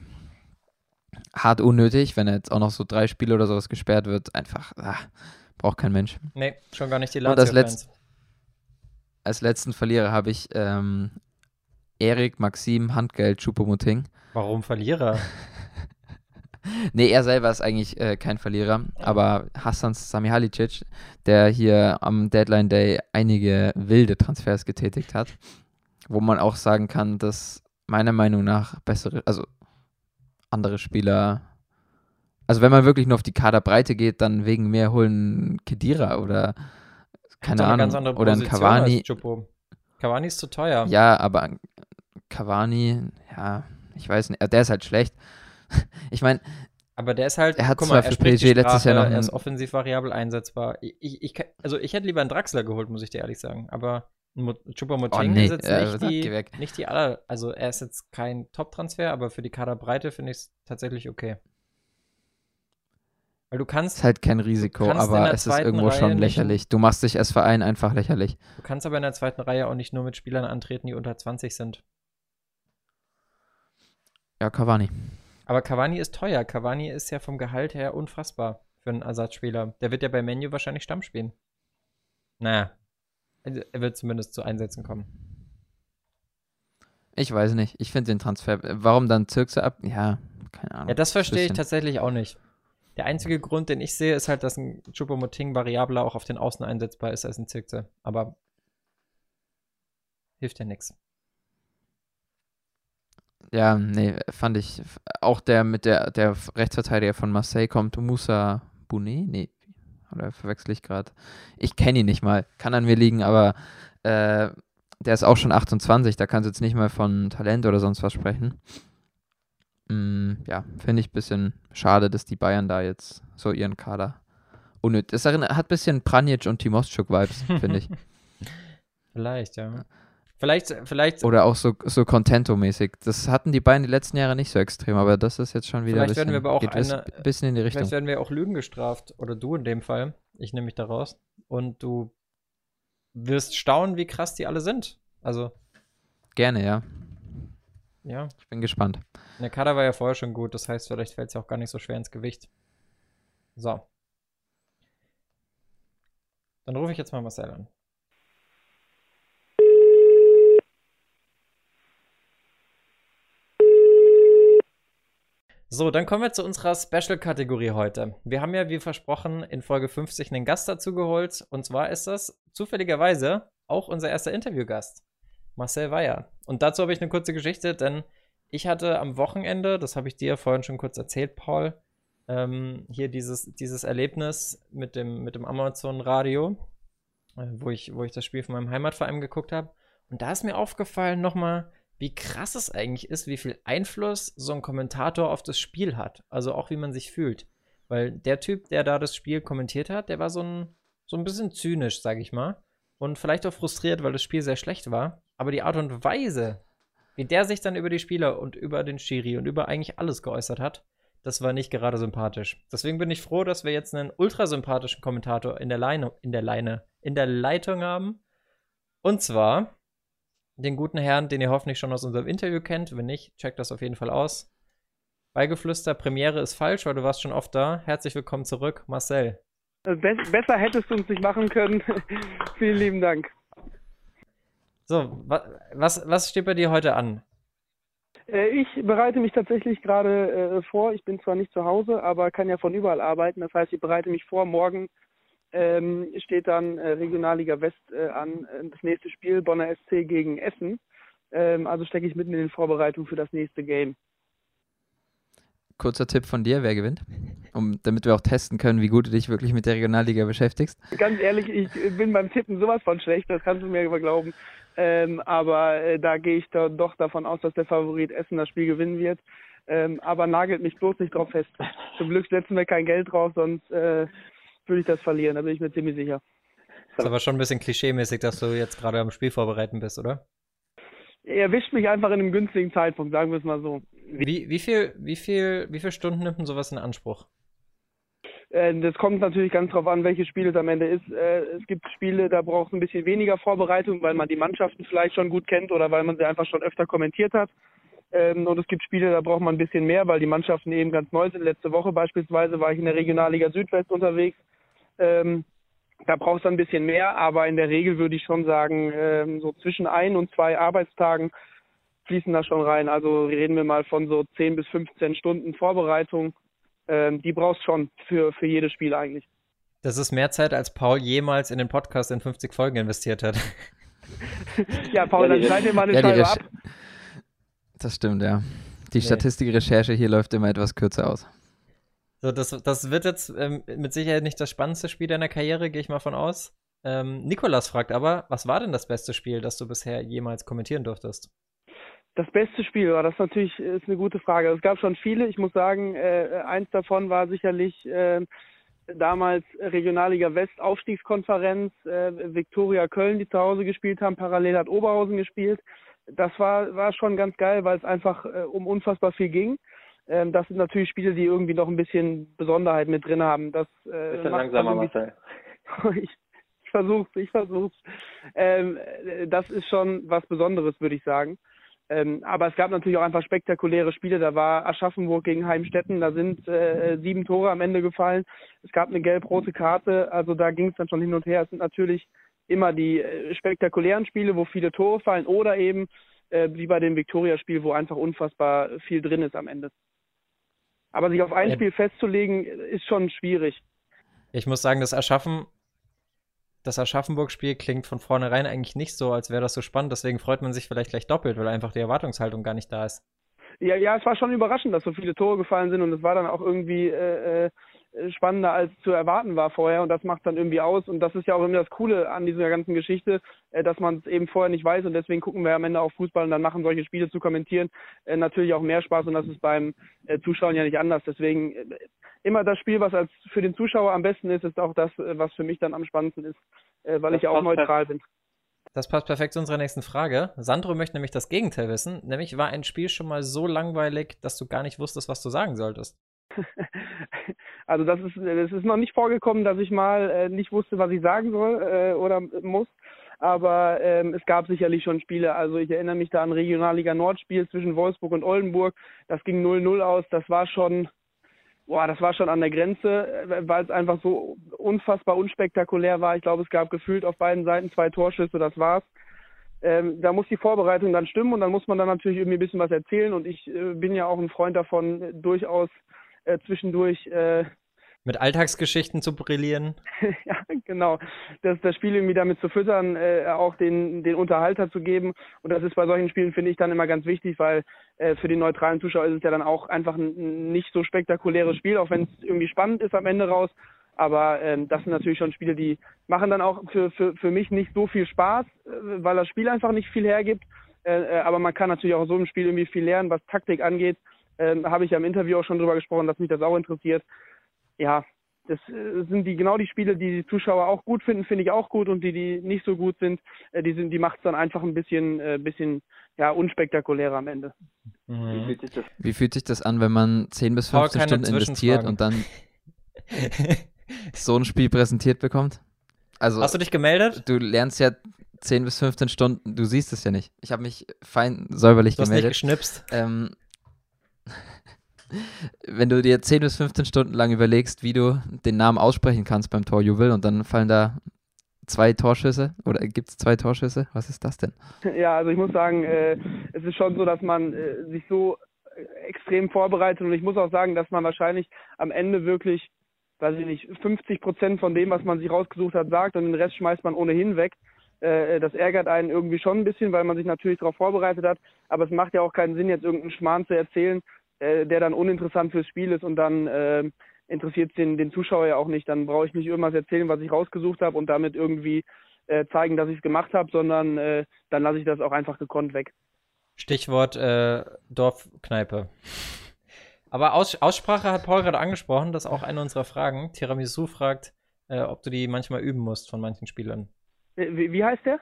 Hart unnötig, wenn er jetzt auch noch so drei Spiele oder sowas gesperrt wird, einfach, ach, braucht kein Mensch. Nee, schon gar nicht die Und als, Lazio-Fans. als letzten Verlierer habe ich ähm, Erik Maxim Handgeld Choupo-Moting. Warum Verlierer? Nee, er selber ist eigentlich äh, kein Verlierer, aber Hassan Samihalicic, der hier am Deadline Day einige wilde Transfers getätigt hat, wo man auch sagen kann, dass meiner Meinung nach bessere, also andere Spieler, also wenn man wirklich nur auf die Kaderbreite geht, dann wegen mehr holen Kedira oder keine Ahnung ganz andere oder ein Cavani. Cavani ist zu teuer. Ja, aber Cavani, ja, ich weiß nicht, der ist halt schlecht. Ich meine, Aber der ist halt, Er hat guck zwar mal, für er letztes Jahr noch er ist offensiv variabel einsetzbar. Ich, ich, also ich hätte lieber einen Draxler geholt, muss ich dir ehrlich sagen. Aber Choupo-Moting Oh, nee, ist jetzt äh, nicht, sag, die, weg. nicht die aller, also er ist jetzt kein Top-Transfer, aber für die Kaderbreite finde ich es tatsächlich okay. Weil du kannst, ist halt kein Risiko, aber es ist irgendwo Reihe schon nicht- lächerlich. Du machst dich als Verein einfach lächerlich. du kannst aber in der zweiten Reihe auch nicht nur mit Spielern antreten, die unter 20 sind. Ja, Cavani. Aber Cavani ist teuer. Cavani ist ja vom Gehalt her unfassbar für einen Ersatzspieler. Der wird ja bei Menu wahrscheinlich Stamm spielen. Naja. Also, Er wird zumindest zu Einsätzen kommen. Ich weiß nicht. Ich finde den Transfer. Warum dann Zirkse ab? Ja, keine Ahnung. Ja, das verstehe ich tatsächlich auch nicht. Der einzige Grund, den ich sehe, ist halt, dass ein Choupo-Moting variabler auch auf den Außen einsetzbar ist als ein Zirkse. Aber hilft ja nichts. Ja, nee, fand ich. Auch der mit der, der Rechtsverteidiger von Marseille kommt, Moussa Bounet? Nee. Oder verwechsel ich gerade? Ich kenne ihn nicht mal. Kann an mir liegen, aber äh, der ist auch schon 28. Da kannst du jetzt nicht mal von Talent oder sonst was sprechen. Mm, ja, finde ich ein bisschen schade, dass die Bayern da jetzt so ihren Kader unnötig. Erinnert, hat ein bisschen Pranjic und Timoschuk-Vibes, finde ich. Vielleicht, ja. Vielleicht, vielleicht, Oder auch so, so Contento-mäßig. Das hatten die beiden die letzten Jahre nicht so extrem, aber das ist jetzt schon wieder Vielleicht ein werden bisschen, wir aber auch eine- bisschen in die Richtung. vielleicht werden wir auch Lügen gestraft. Oder du in dem Fall. Ich nehme mich da raus. Und du wirst staunen, wie krass die alle sind. Also, Gerne, ja. ja. Ich bin gespannt. Der Kader war ja vorher schon gut. Das heißt, vielleicht fällt es ja auch gar nicht so schwer ins Gewicht. So. Dann rufe ich jetzt mal Marcel an. So, dann kommen wir zu unserer Special-Kategorie heute. Wir haben ja, wie versprochen, in Folge 50 einen Gast dazu geholt. Und zwar ist das zufälligerweise auch unser erster Interviewgast, Marcel Weyer. Und dazu habe ich eine kurze Geschichte, denn ich hatte am Wochenende, das habe ich dir vorhin schon kurz erzählt, Paul, ähm, hier dieses, dieses Erlebnis mit dem, mit dem Amazon-Radio, äh, wo, ich, wo ich das Spiel von meinem Heimatverein geguckt habe. Und da ist mir aufgefallen nochmal, wie krass es eigentlich ist, wie viel Einfluss so ein Kommentator auf das Spiel hat. Also auch wie man sich fühlt. Weil der Typ, der da das Spiel kommentiert hat, der war so ein, so ein bisschen zynisch, sag ich mal. Und vielleicht auch frustriert, weil das Spiel sehr schlecht war. Aber die Art und Weise, wie der sich dann über die Spieler und über den Schiri und über eigentlich alles geäußert hat, das war nicht gerade sympathisch. Deswegen bin ich froh, dass wir jetzt einen ultrasympathischen Kommentator in der Leine, in der Leine, in der Leitung haben. Und zwar den guten Herrn, den ihr hoffentlich schon aus unserem Interview kennt. Wenn nicht, checkt das auf jeden Fall aus. Beigeflüster, Premiere ist falsch, weil du warst schon oft da. Herzlich willkommen zurück, Marcel. Be besser hättest du uns nicht machen können. Vielen lieben Dank. So, wa was, was steht bei dir heute an? Äh, ich bereite mich tatsächlich gerade äh, vor. Ich bin zwar nicht zu Hause, aber kann ja von überall arbeiten. Das heißt, ich bereite mich vor. Morgen ähm, steht dann äh, Regionalliga West äh, an, äh, das nächste Spiel, Bonner SC gegen Essen. Ähm, also stecke ich mitten in den Vorbereitungen für das nächste Game. Kurzer Tipp von dir, wer gewinnt? Um, damit wir auch testen können, wie gut du dich wirklich mit der Regionalliga beschäftigst. Ganz ehrlich, ich bin beim Tippen sowas von schlecht, das kannst du mir aber glauben. Ähm, aber äh, da gehe ich da doch davon aus, dass der Favorit Essen das Spiel gewinnen wird. Ähm, aber nagelt mich bloß nicht drauf fest. Zum Glück setzen wir kein Geld drauf, sonst äh, würde ich das verlieren, da bin ich mir ziemlich sicher. Ist aber schon ein bisschen klischeemäßig, dass du jetzt gerade am Spiel vorbereiten bist, oder? er erwischt mich einfach in einem günstigen Zeitpunkt, sagen wir es mal so. Wie, wie, viel, wie, viel, wie viel Stunden nimmt denn sowas in Anspruch? Äh, das kommt natürlich ganz drauf an, welche Spiele es am Ende ist. Äh, es gibt Spiele, da braucht es ein bisschen weniger Vorbereitung, weil man die Mannschaften vielleicht schon gut kennt oder weil man sie einfach schon öfter kommentiert hat. Ähm, und es gibt Spiele, da braucht man ein bisschen mehr, weil die Mannschaften eben ganz neu sind. Letzte Woche beispielsweise war ich in der Regionalliga Südwest unterwegs. Ähm, da braucht es ein bisschen mehr, aber in der Regel würde ich schon sagen, ähm, so zwischen ein und zwei Arbeitstagen fließen da schon rein. Also reden wir mal von so 10 bis 15 Stunden Vorbereitung. Ähm, die brauchst schon für, für jedes Spiel eigentlich. Das ist mehr Zeit, als Paul jemals in den Podcast in 50 Folgen investiert hat. ja, Paul, dann schneid dir mal eine ja, Scheibe ab. Das stimmt, ja. Die nee. Statistikrecherche hier läuft immer etwas kürzer aus. So, das, das wird jetzt ähm, mit Sicherheit nicht das spannendste Spiel deiner Karriere, gehe ich mal von aus. Ähm, Nikolas fragt aber, was war denn das beste Spiel, das du bisher jemals kommentieren durftest? Das beste Spiel, war das natürlich ist eine gute Frage. Es gab schon viele. Ich muss sagen, äh, eins davon war sicherlich äh, damals Regionalliga West Aufstiegskonferenz, äh, Viktoria Köln, die zu Hause gespielt haben. Parallel hat Oberhausen gespielt. Das war war schon ganz geil, weil es einfach äh, um unfassbar viel ging. Ähm, das sind natürlich Spiele, die irgendwie noch ein bisschen Besonderheit mit drin haben. Das äh, bisschen langsamer, Marcel. ich, ich versuch's, ich versuch's. Ähm, das ist schon was Besonderes, würde ich sagen. Ähm, aber es gab natürlich auch einfach spektakuläre Spiele. Da war Aschaffenburg gegen Heimstetten, da sind äh, sieben Tore am Ende gefallen. Es gab eine gelb-rote Karte, also da ging es dann schon hin und her. Es sind natürlich immer die äh, spektakulären Spiele, wo viele Tore fallen oder eben äh, wie bei dem Viktoria-Spiel, wo einfach unfassbar viel drin ist am Ende. Aber sich auf ein Spiel festzulegen, ist schon schwierig. Ich muss sagen, das Erschaffen das Aschaffenburg-Spiel klingt von vornherein eigentlich nicht so, als wäre das so spannend. Deswegen freut man sich vielleicht gleich doppelt, weil einfach die Erwartungshaltung gar nicht da ist. Ja, ja, es war schon überraschend, dass so viele Tore gefallen sind und es war dann auch irgendwie äh, äh spannender als zu erwarten war vorher und das macht dann irgendwie aus und das ist ja auch immer das Coole an dieser ganzen Geschichte, äh, dass man es eben vorher nicht weiß und deswegen gucken wir am Ende auch Fußball und dann machen solche Spiele zu kommentieren äh, natürlich auch mehr Spaß und das ist beim äh, Zuschauen ja nicht anders. Deswegen äh, immer das Spiel, was als für den Zuschauer am besten ist, ist auch das, äh, was für mich dann am spannendsten ist, äh, weil das ich ja auch neutral bin. Das passt perfekt zu unserer nächsten Frage. Sandro möchte nämlich das Gegenteil wissen, nämlich war ein Spiel schon mal so langweilig, dass du gar nicht wusstest, was du sagen solltest? also das ist, das ist noch nicht vorgekommen, dass ich mal äh, nicht wusste, was ich sagen soll äh, oder muss. Aber ähm, es gab sicherlich schon Spiele. Also ich erinnere mich da an Regionalliga Nordspiel zwischen Wolfsburg und Oldenburg. Das ging 0-0 aus. Das war schon, boah, das war schon an der Grenze, äh, weil es einfach so unfassbar unspektakulär war. Ich glaube, es gab gefühlt auf beiden Seiten zwei Torschüsse. Das war's. Ähm, da muss die Vorbereitung dann stimmen und dann muss man dann natürlich irgendwie ein bisschen was erzählen. Und ich äh, bin ja auch ein Freund davon, durchaus äh, zwischendurch äh, mit Alltagsgeschichten zu brillieren. ja, genau. Das, das Spiel irgendwie damit zu füttern, äh, auch den, den Unterhalter zu geben. Und das ist bei solchen Spielen, finde ich, dann immer ganz wichtig, weil äh, für den neutralen Zuschauer ist es ja dann auch einfach ein nicht so spektakuläres Spiel, auch wenn es irgendwie spannend ist am Ende raus. Aber ähm, das sind natürlich schon Spiele, die machen dann auch für, für, für mich nicht so viel Spaß, äh, weil das Spiel einfach nicht viel hergibt. Äh, äh, aber man kann natürlich auch in so einem Spiel irgendwie viel lernen, was Taktik angeht ähm, habe ich ja im Interview auch schon drüber gesprochen, dass mich das auch interessiert. Ja, das äh, sind die genau die Spiele, die die Zuschauer auch gut finden, finde ich auch gut und die die nicht so gut sind, äh, die sind, die macht es dann einfach ein bisschen, äh, bisschen ja unspektakulärer am Ende. Mhm. Wie, fühlt Wie, fühlt sich das an, wenn man 10 bis 15 oh, Stunden investiert und dann so ein Spiel präsentiert bekommt? Also, Hast du dich gemeldet? Du lernst ja 10 bis 15 Stunden, du siehst es ja nicht. Ich habe mich fein säuberlich du hast gemeldet. Nicht geschnipst. Ähm, wenn du dir 10 bis 15 Stunden lang überlegst, wie du den Namen aussprechen kannst beim Torjubel und dann fallen da zwei Torschüsse oder gibt es zwei Torschüsse? Was ist das denn? Ja, also ich muss sagen, äh, es ist schon so, dass man äh, sich so äh, extrem vorbereitet und ich muss auch sagen, dass man wahrscheinlich am Ende wirklich, weiß ich nicht, 50 Prozent von dem, was man sich rausgesucht hat, sagt und den Rest schmeißt man ohnehin weg. Äh, das ärgert einen irgendwie schon ein bisschen, weil man sich natürlich darauf vorbereitet hat. Aber es macht ja auch keinen Sinn, jetzt irgendeinen Schmarrn zu erzählen, äh, der dann uninteressant fürs Spiel ist und dann äh, interessiert den, den Zuschauer ja auch nicht. Dann brauche ich nicht irgendwas erzählen, was ich rausgesucht habe und damit irgendwie äh, zeigen, dass ich es gemacht habe, sondern äh, dann lasse ich das auch einfach gekonnt weg. Stichwort äh, Dorfkneipe. Aber Aus Aussprache hat Paul gerade angesprochen, das ist auch eine unserer Fragen. Tiramisu fragt, äh, ob du die manchmal üben musst von manchen Spielern. Wie, wie heißt der?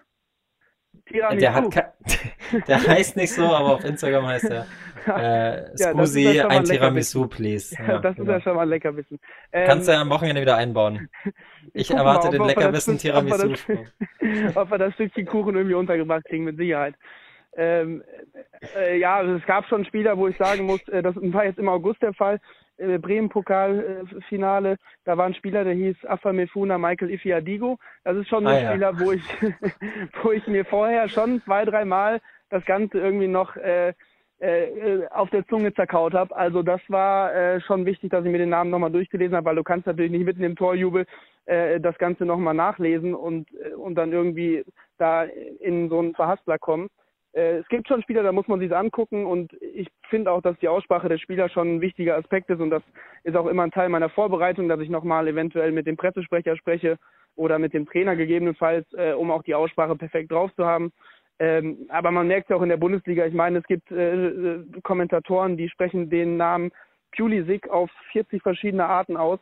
Tiramisu. Der, hat der heißt nicht so, aber auf Instagram heißt er äh, Scusi, ja, ein Tiramisu, please. Ja, das genau. ist ja schon mal ein Leckerbissen. Ähm, Kannst du ja am Wochenende wieder einbauen. Ich, ich erwarte mal, den Leckerbissen Tiramisu. Ob wir, das, ob wir das Stückchen Kuchen irgendwie untergebracht kriegen, mit Sicherheit. Ähm, äh, ja, also es gab schon Spieler, wo ich sagen muss, äh, das war jetzt im August der Fall, äh, Bremen-Pokal-Finale, da war ein Spieler, der hieß Afa Mefuna Michael Ifiadigo. Das ist schon ein ah, Spieler, ja. wo ich, wo ich mir vorher schon zwei, dreimal das Ganze irgendwie noch äh, äh, auf der Zunge zerkaut habe. Also das war äh, schon wichtig, dass ich mir den Namen nochmal durchgelesen habe, weil du kannst natürlich nicht mitten im Torjubel das Ganze nochmal nachlesen und, und dann irgendwie da in so einen Verhaspler kommen. Äh, es gibt schon Spieler, da muss man sich angucken und ich finde auch, dass die Aussprache der Spieler schon ein wichtiger Aspekt ist und das ist auch immer ein Teil meiner Vorbereitung, dass ich nochmal eventuell mit dem Pressesprecher spreche oder mit dem Trainer gegebenenfalls, äh, um auch die Aussprache perfekt drauf zu haben. Ähm, aber man merkt ja auch in der Bundesliga, ich meine, es gibt äh, äh Kommentatoren, die sprechen den Namen Pulisic auf 40 verschiedene Arten aus.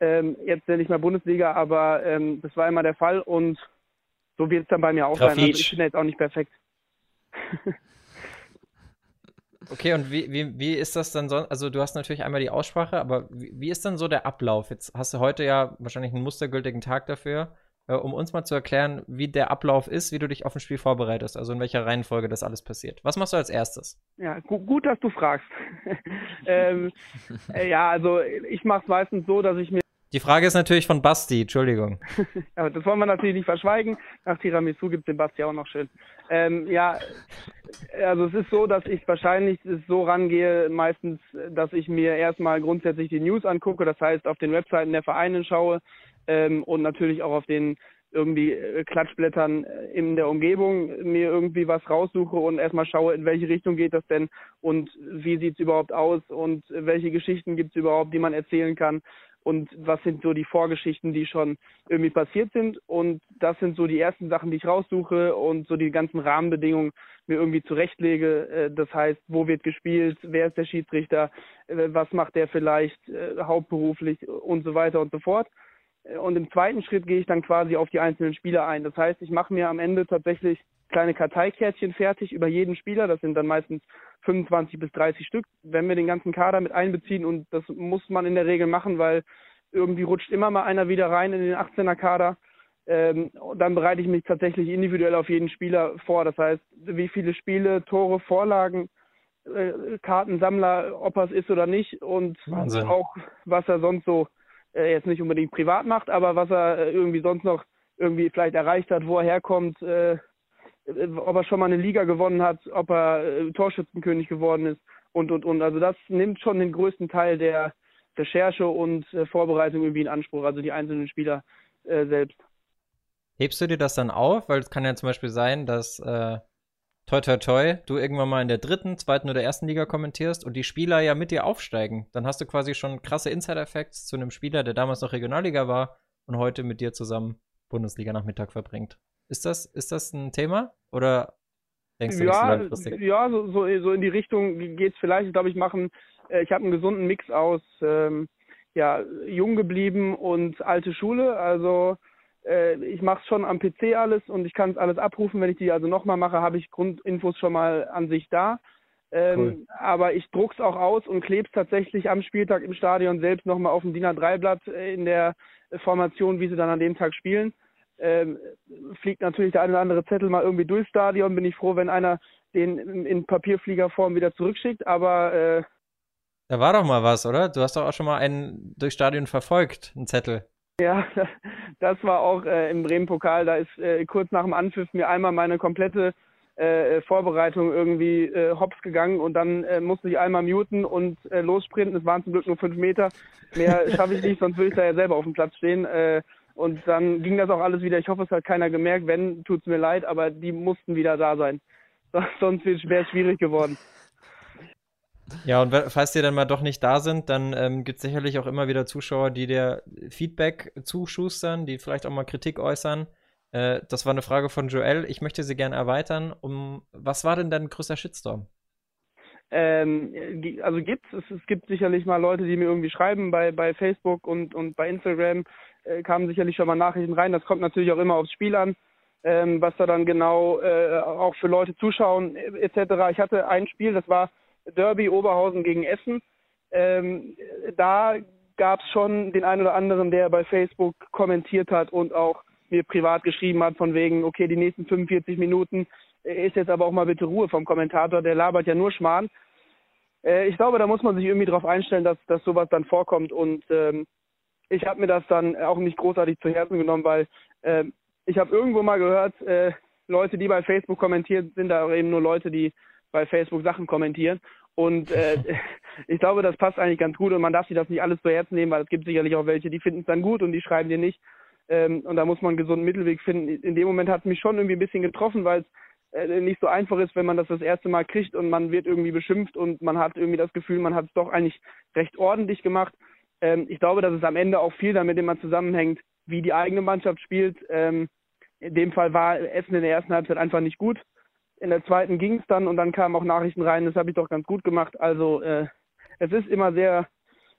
Ähm, jetzt nicht mehr Bundesliga, aber ähm, das war immer der Fall und so wird es dann bei mir auch Grafitsch. sein. Also ich bin jetzt auch nicht perfekt. Okay, und wie, wie, wie ist das dann sonst? Also, du hast natürlich einmal die Aussprache, aber wie, wie, ist dann so der Ablauf? Jetzt hast du heute ja wahrscheinlich einen mustergültigen Tag dafür äh, um uns mal zu erklären, wie der Ablauf ist, wie du dich auf ein Spiel vorbereitest, also in welcher Reihenfolge das alles passiert. Was machst du als erstes? Ja, gu gut, dass du fragst. ähm, äh, ja, also ich mache es meistens so, dass ich mir die Frage ist natürlich von Basti, Entschuldigung. ja, das wollen wir natürlich nicht verschweigen. Nach Tiramisu gibt es den Basti auch noch schön. Ähm, ja, also es ist so, dass ich wahrscheinlich so rangehe, meistens, dass ich mir erstmal grundsätzlich die News angucke, das heißt auf den Webseiten der Vereine schaue, ähm, und natürlich auch auf den irgendwie äh, Klatschblättern äh, in der Umgebung mir irgendwie was raussuche und erstmal schaue, in welche Richtung geht das denn und wie sieht's überhaupt aus und welche Geschichten gibt's überhaupt, die man erzählen kann und was sind so die Vorgeschichten, die schon irgendwie passiert sind. Und das sind so die ersten Sachen, die ich raussuche und so die ganzen Rahmenbedingungen mir irgendwie zurechtlege. Äh, das heißt, wo wird gespielt, wer ist der Schiedsrichter, was macht der vielleicht hauptberuflich und so weiter und so fort. Und im zweiten Schritt gehe ich dann quasi auf die einzelnen Spieler ein. Das heißt, ich mache mir am Ende tatsächlich kleine Karteikärtchen fertig über jeden Spieler. Das sind dann meistens 25 bis 30 Stück, wenn wir den ganzen Kader mit einbeziehen. Und das muss man in der Regel machen, weil irgendwie rutscht immer mal einer wieder rein in den 18er Kader. Ähm, dann bereite ich mich tatsächlich individuell auf jeden Spieler vor. Das heißt, wie viele Spiele, Tore, Vorlagen, äh, Kartensammler, ob er es ist oder nicht und Wahnsinn. auch was er sonst so äh, jetzt nicht unbedingt privat macht, aber was er äh, irgendwie sonst noch irgendwie vielleicht erreicht hat, wo er herkommt, äh, ob er schon mal eine Liga gewonnen hat, ob er äh, Torschützenkönig geworden ist und und und. Also das nimmt schon den größten Teil der Recherche und äh, Vorbereitung irgendwie in Anspruch, also die einzelnen Spieler äh, selbst. Hebst du dir das dann auf? Weil es kann ja zum Beispiel sein, dass äh, toi toi toi, du irgendwann mal in der dritten, zweiten oder ersten Liga kommentierst und die Spieler ja mit dir aufsteigen, dann hast du quasi schon krasse Insider-Effects zu einem Spieler, der damals noch Regionalliga war und heute mit dir zusammen Bundesliga Nachmittag verbringt. Ist das, ist das ein Thema oder denkst du, ja, langfristig? Ja, so, so, so in die Richtung geht es vielleicht. Ich glaube, ich mache äh, ich habe einen gesunden Mix aus ähm, ja, jung geblieben und alte Schule. Also äh, ich mache es schon am PC alles und ich kann es alles abrufen. Wenn ich die also nochmal mache, habe ich Grundinfos schon mal an sich da. Ähm, cool. Aber ich druck's auch aus und kleb's tatsächlich am Spieltag im Stadion selbst nochmal auf dem DIN A3-Blatt äh, in der Formation, wie sie dann an dem Tag spielen. Ähm, fliegt natürlich der eine oder andere Zettel mal irgendwie durchs Stadion. Bin ich froh, wenn einer den in, in Papierfliegerform wieder zurückschickt. Aber äh, da war doch mal was, oder? Du hast doch auch schon mal einen durchs Stadion verfolgt, einen Zettel. Ja, das war auch äh, im Bremen-Pokal. Da ist äh, kurz nach dem Anpfiff mir einmal meine komplette äh, Vorbereitung irgendwie äh, hops gegangen und dann äh, musste ich einmal muten und äh, lossprinten. Es waren zum Glück nur fünf Meter. Mehr schaffe ich nicht, sonst würde ich da ja selber auf dem Platz stehen. Äh, und dann ging das auch alles wieder. Ich hoffe, es hat keiner gemerkt. Wenn, tut's mir leid, aber die mussten wieder da sein. Sonst wäre es schwierig geworden. Ja, und falls die dann mal doch nicht da sind, dann ähm, gibt es sicherlich auch immer wieder Zuschauer, die dir Feedback zuschustern, die vielleicht auch mal Kritik äußern. Äh, das war eine Frage von Joel. Ich möchte sie gerne erweitern. Um was war denn dein größter Shitstorm? Ähm, also gibt's, es, es gibt sicherlich mal Leute, die mir irgendwie schreiben bei, bei Facebook und, und bei Instagram, äh, kamen sicherlich schon mal Nachrichten rein. Das kommt natürlich auch immer aufs Spiel an. ähm, was da dann genau äh, auch für Leute zuschauen etc. Ich hatte ein Spiel, das war Derby Oberhausen gegen Essen. Ähm, da gab es schon den einen oder anderen, der bei Facebook kommentiert hat und auch mir privat geschrieben hat von wegen, okay, die nächsten 45 Minuten ist jetzt aber auch mal bitte Ruhe vom Kommentator, der labert ja nur Schmarrn. Äh, ich glaube, da muss man sich irgendwie darauf einstellen, dass, dass sowas dann vorkommt und ähm, ich habe mir das dann auch nicht großartig zu Herzen genommen, weil äh, ich habe irgendwo mal gehört, äh, Leute, die bei Facebook kommentieren, sind da eben nur Leute, die bei Facebook Sachen kommentieren. Und äh, ich glaube, das passt eigentlich ganz gut und man darf sich das nicht alles zu Herzen nehmen, weil es gibt sicherlich auch welche, die finden es dann gut und die schreiben dir nicht. Ähm, und da muss man einen gesunden Mittelweg finden. In dem Moment hat es mich schon irgendwie ein bisschen getroffen, weil es äh, nicht so einfach ist, wenn man das das erste Mal kriegt und man wird irgendwie beschimpft und man hat irgendwie das Gefühl, man hat es doch eigentlich recht ordentlich gemacht. Ähm, ich glaube, dass es am Ende auch viel damit immer zusammenhängt, wie die eigene Mannschaft spielt. Ähm, in dem Fall war Essen in der ersten Halbzeit einfach nicht gut. In der zweiten ging es dann und dann kamen auch Nachrichten rein, das habe ich doch ganz gut gemacht. Also äh, es ist immer sehr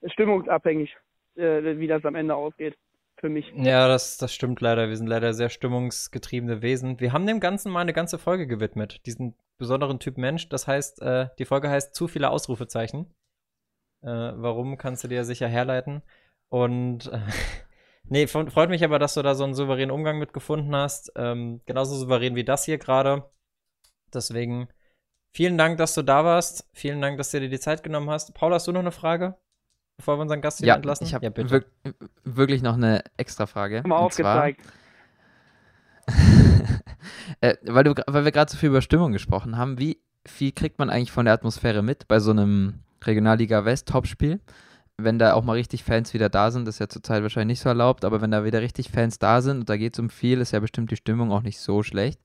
stimmungsabhängig, äh, wie das am Ende ausgeht. Für mich. Ja, das, das stimmt leider. Wir sind leider sehr stimmungsgetriebene Wesen. Wir haben dem Ganzen mal eine ganze Folge gewidmet, diesen besonderen Typ Mensch. Das heißt, äh, die Folge heißt zu viele Ausrufezeichen. Äh, warum kannst du dir sicher herleiten? Und äh, Nee, freut mich aber, dass du da so einen souveränen Umgang mitgefunden hast. Ähm, genauso souverän wie das hier gerade. Deswegen vielen Dank, dass du da warst. Vielen Dank, dass du dir die Zeit genommen hast. Paul, hast du noch eine Frage? Bevor wir unseren Gast hier ja, entlassen? Ich habe ja, wir wirklich noch eine extra Frage. Mal aufgezeigt. äh, weil, du, weil wir gerade so viel über Stimmung gesprochen haben, wie viel kriegt man eigentlich von der Atmosphäre mit bei so einem Regionalliga West Topspiel? wenn da auch mal richtig Fans wieder da sind, ist ja zurzeit wahrscheinlich nicht so erlaubt, aber wenn da wieder richtig Fans da sind und da geht es um viel, ist ja bestimmt die Stimmung auch nicht so schlecht.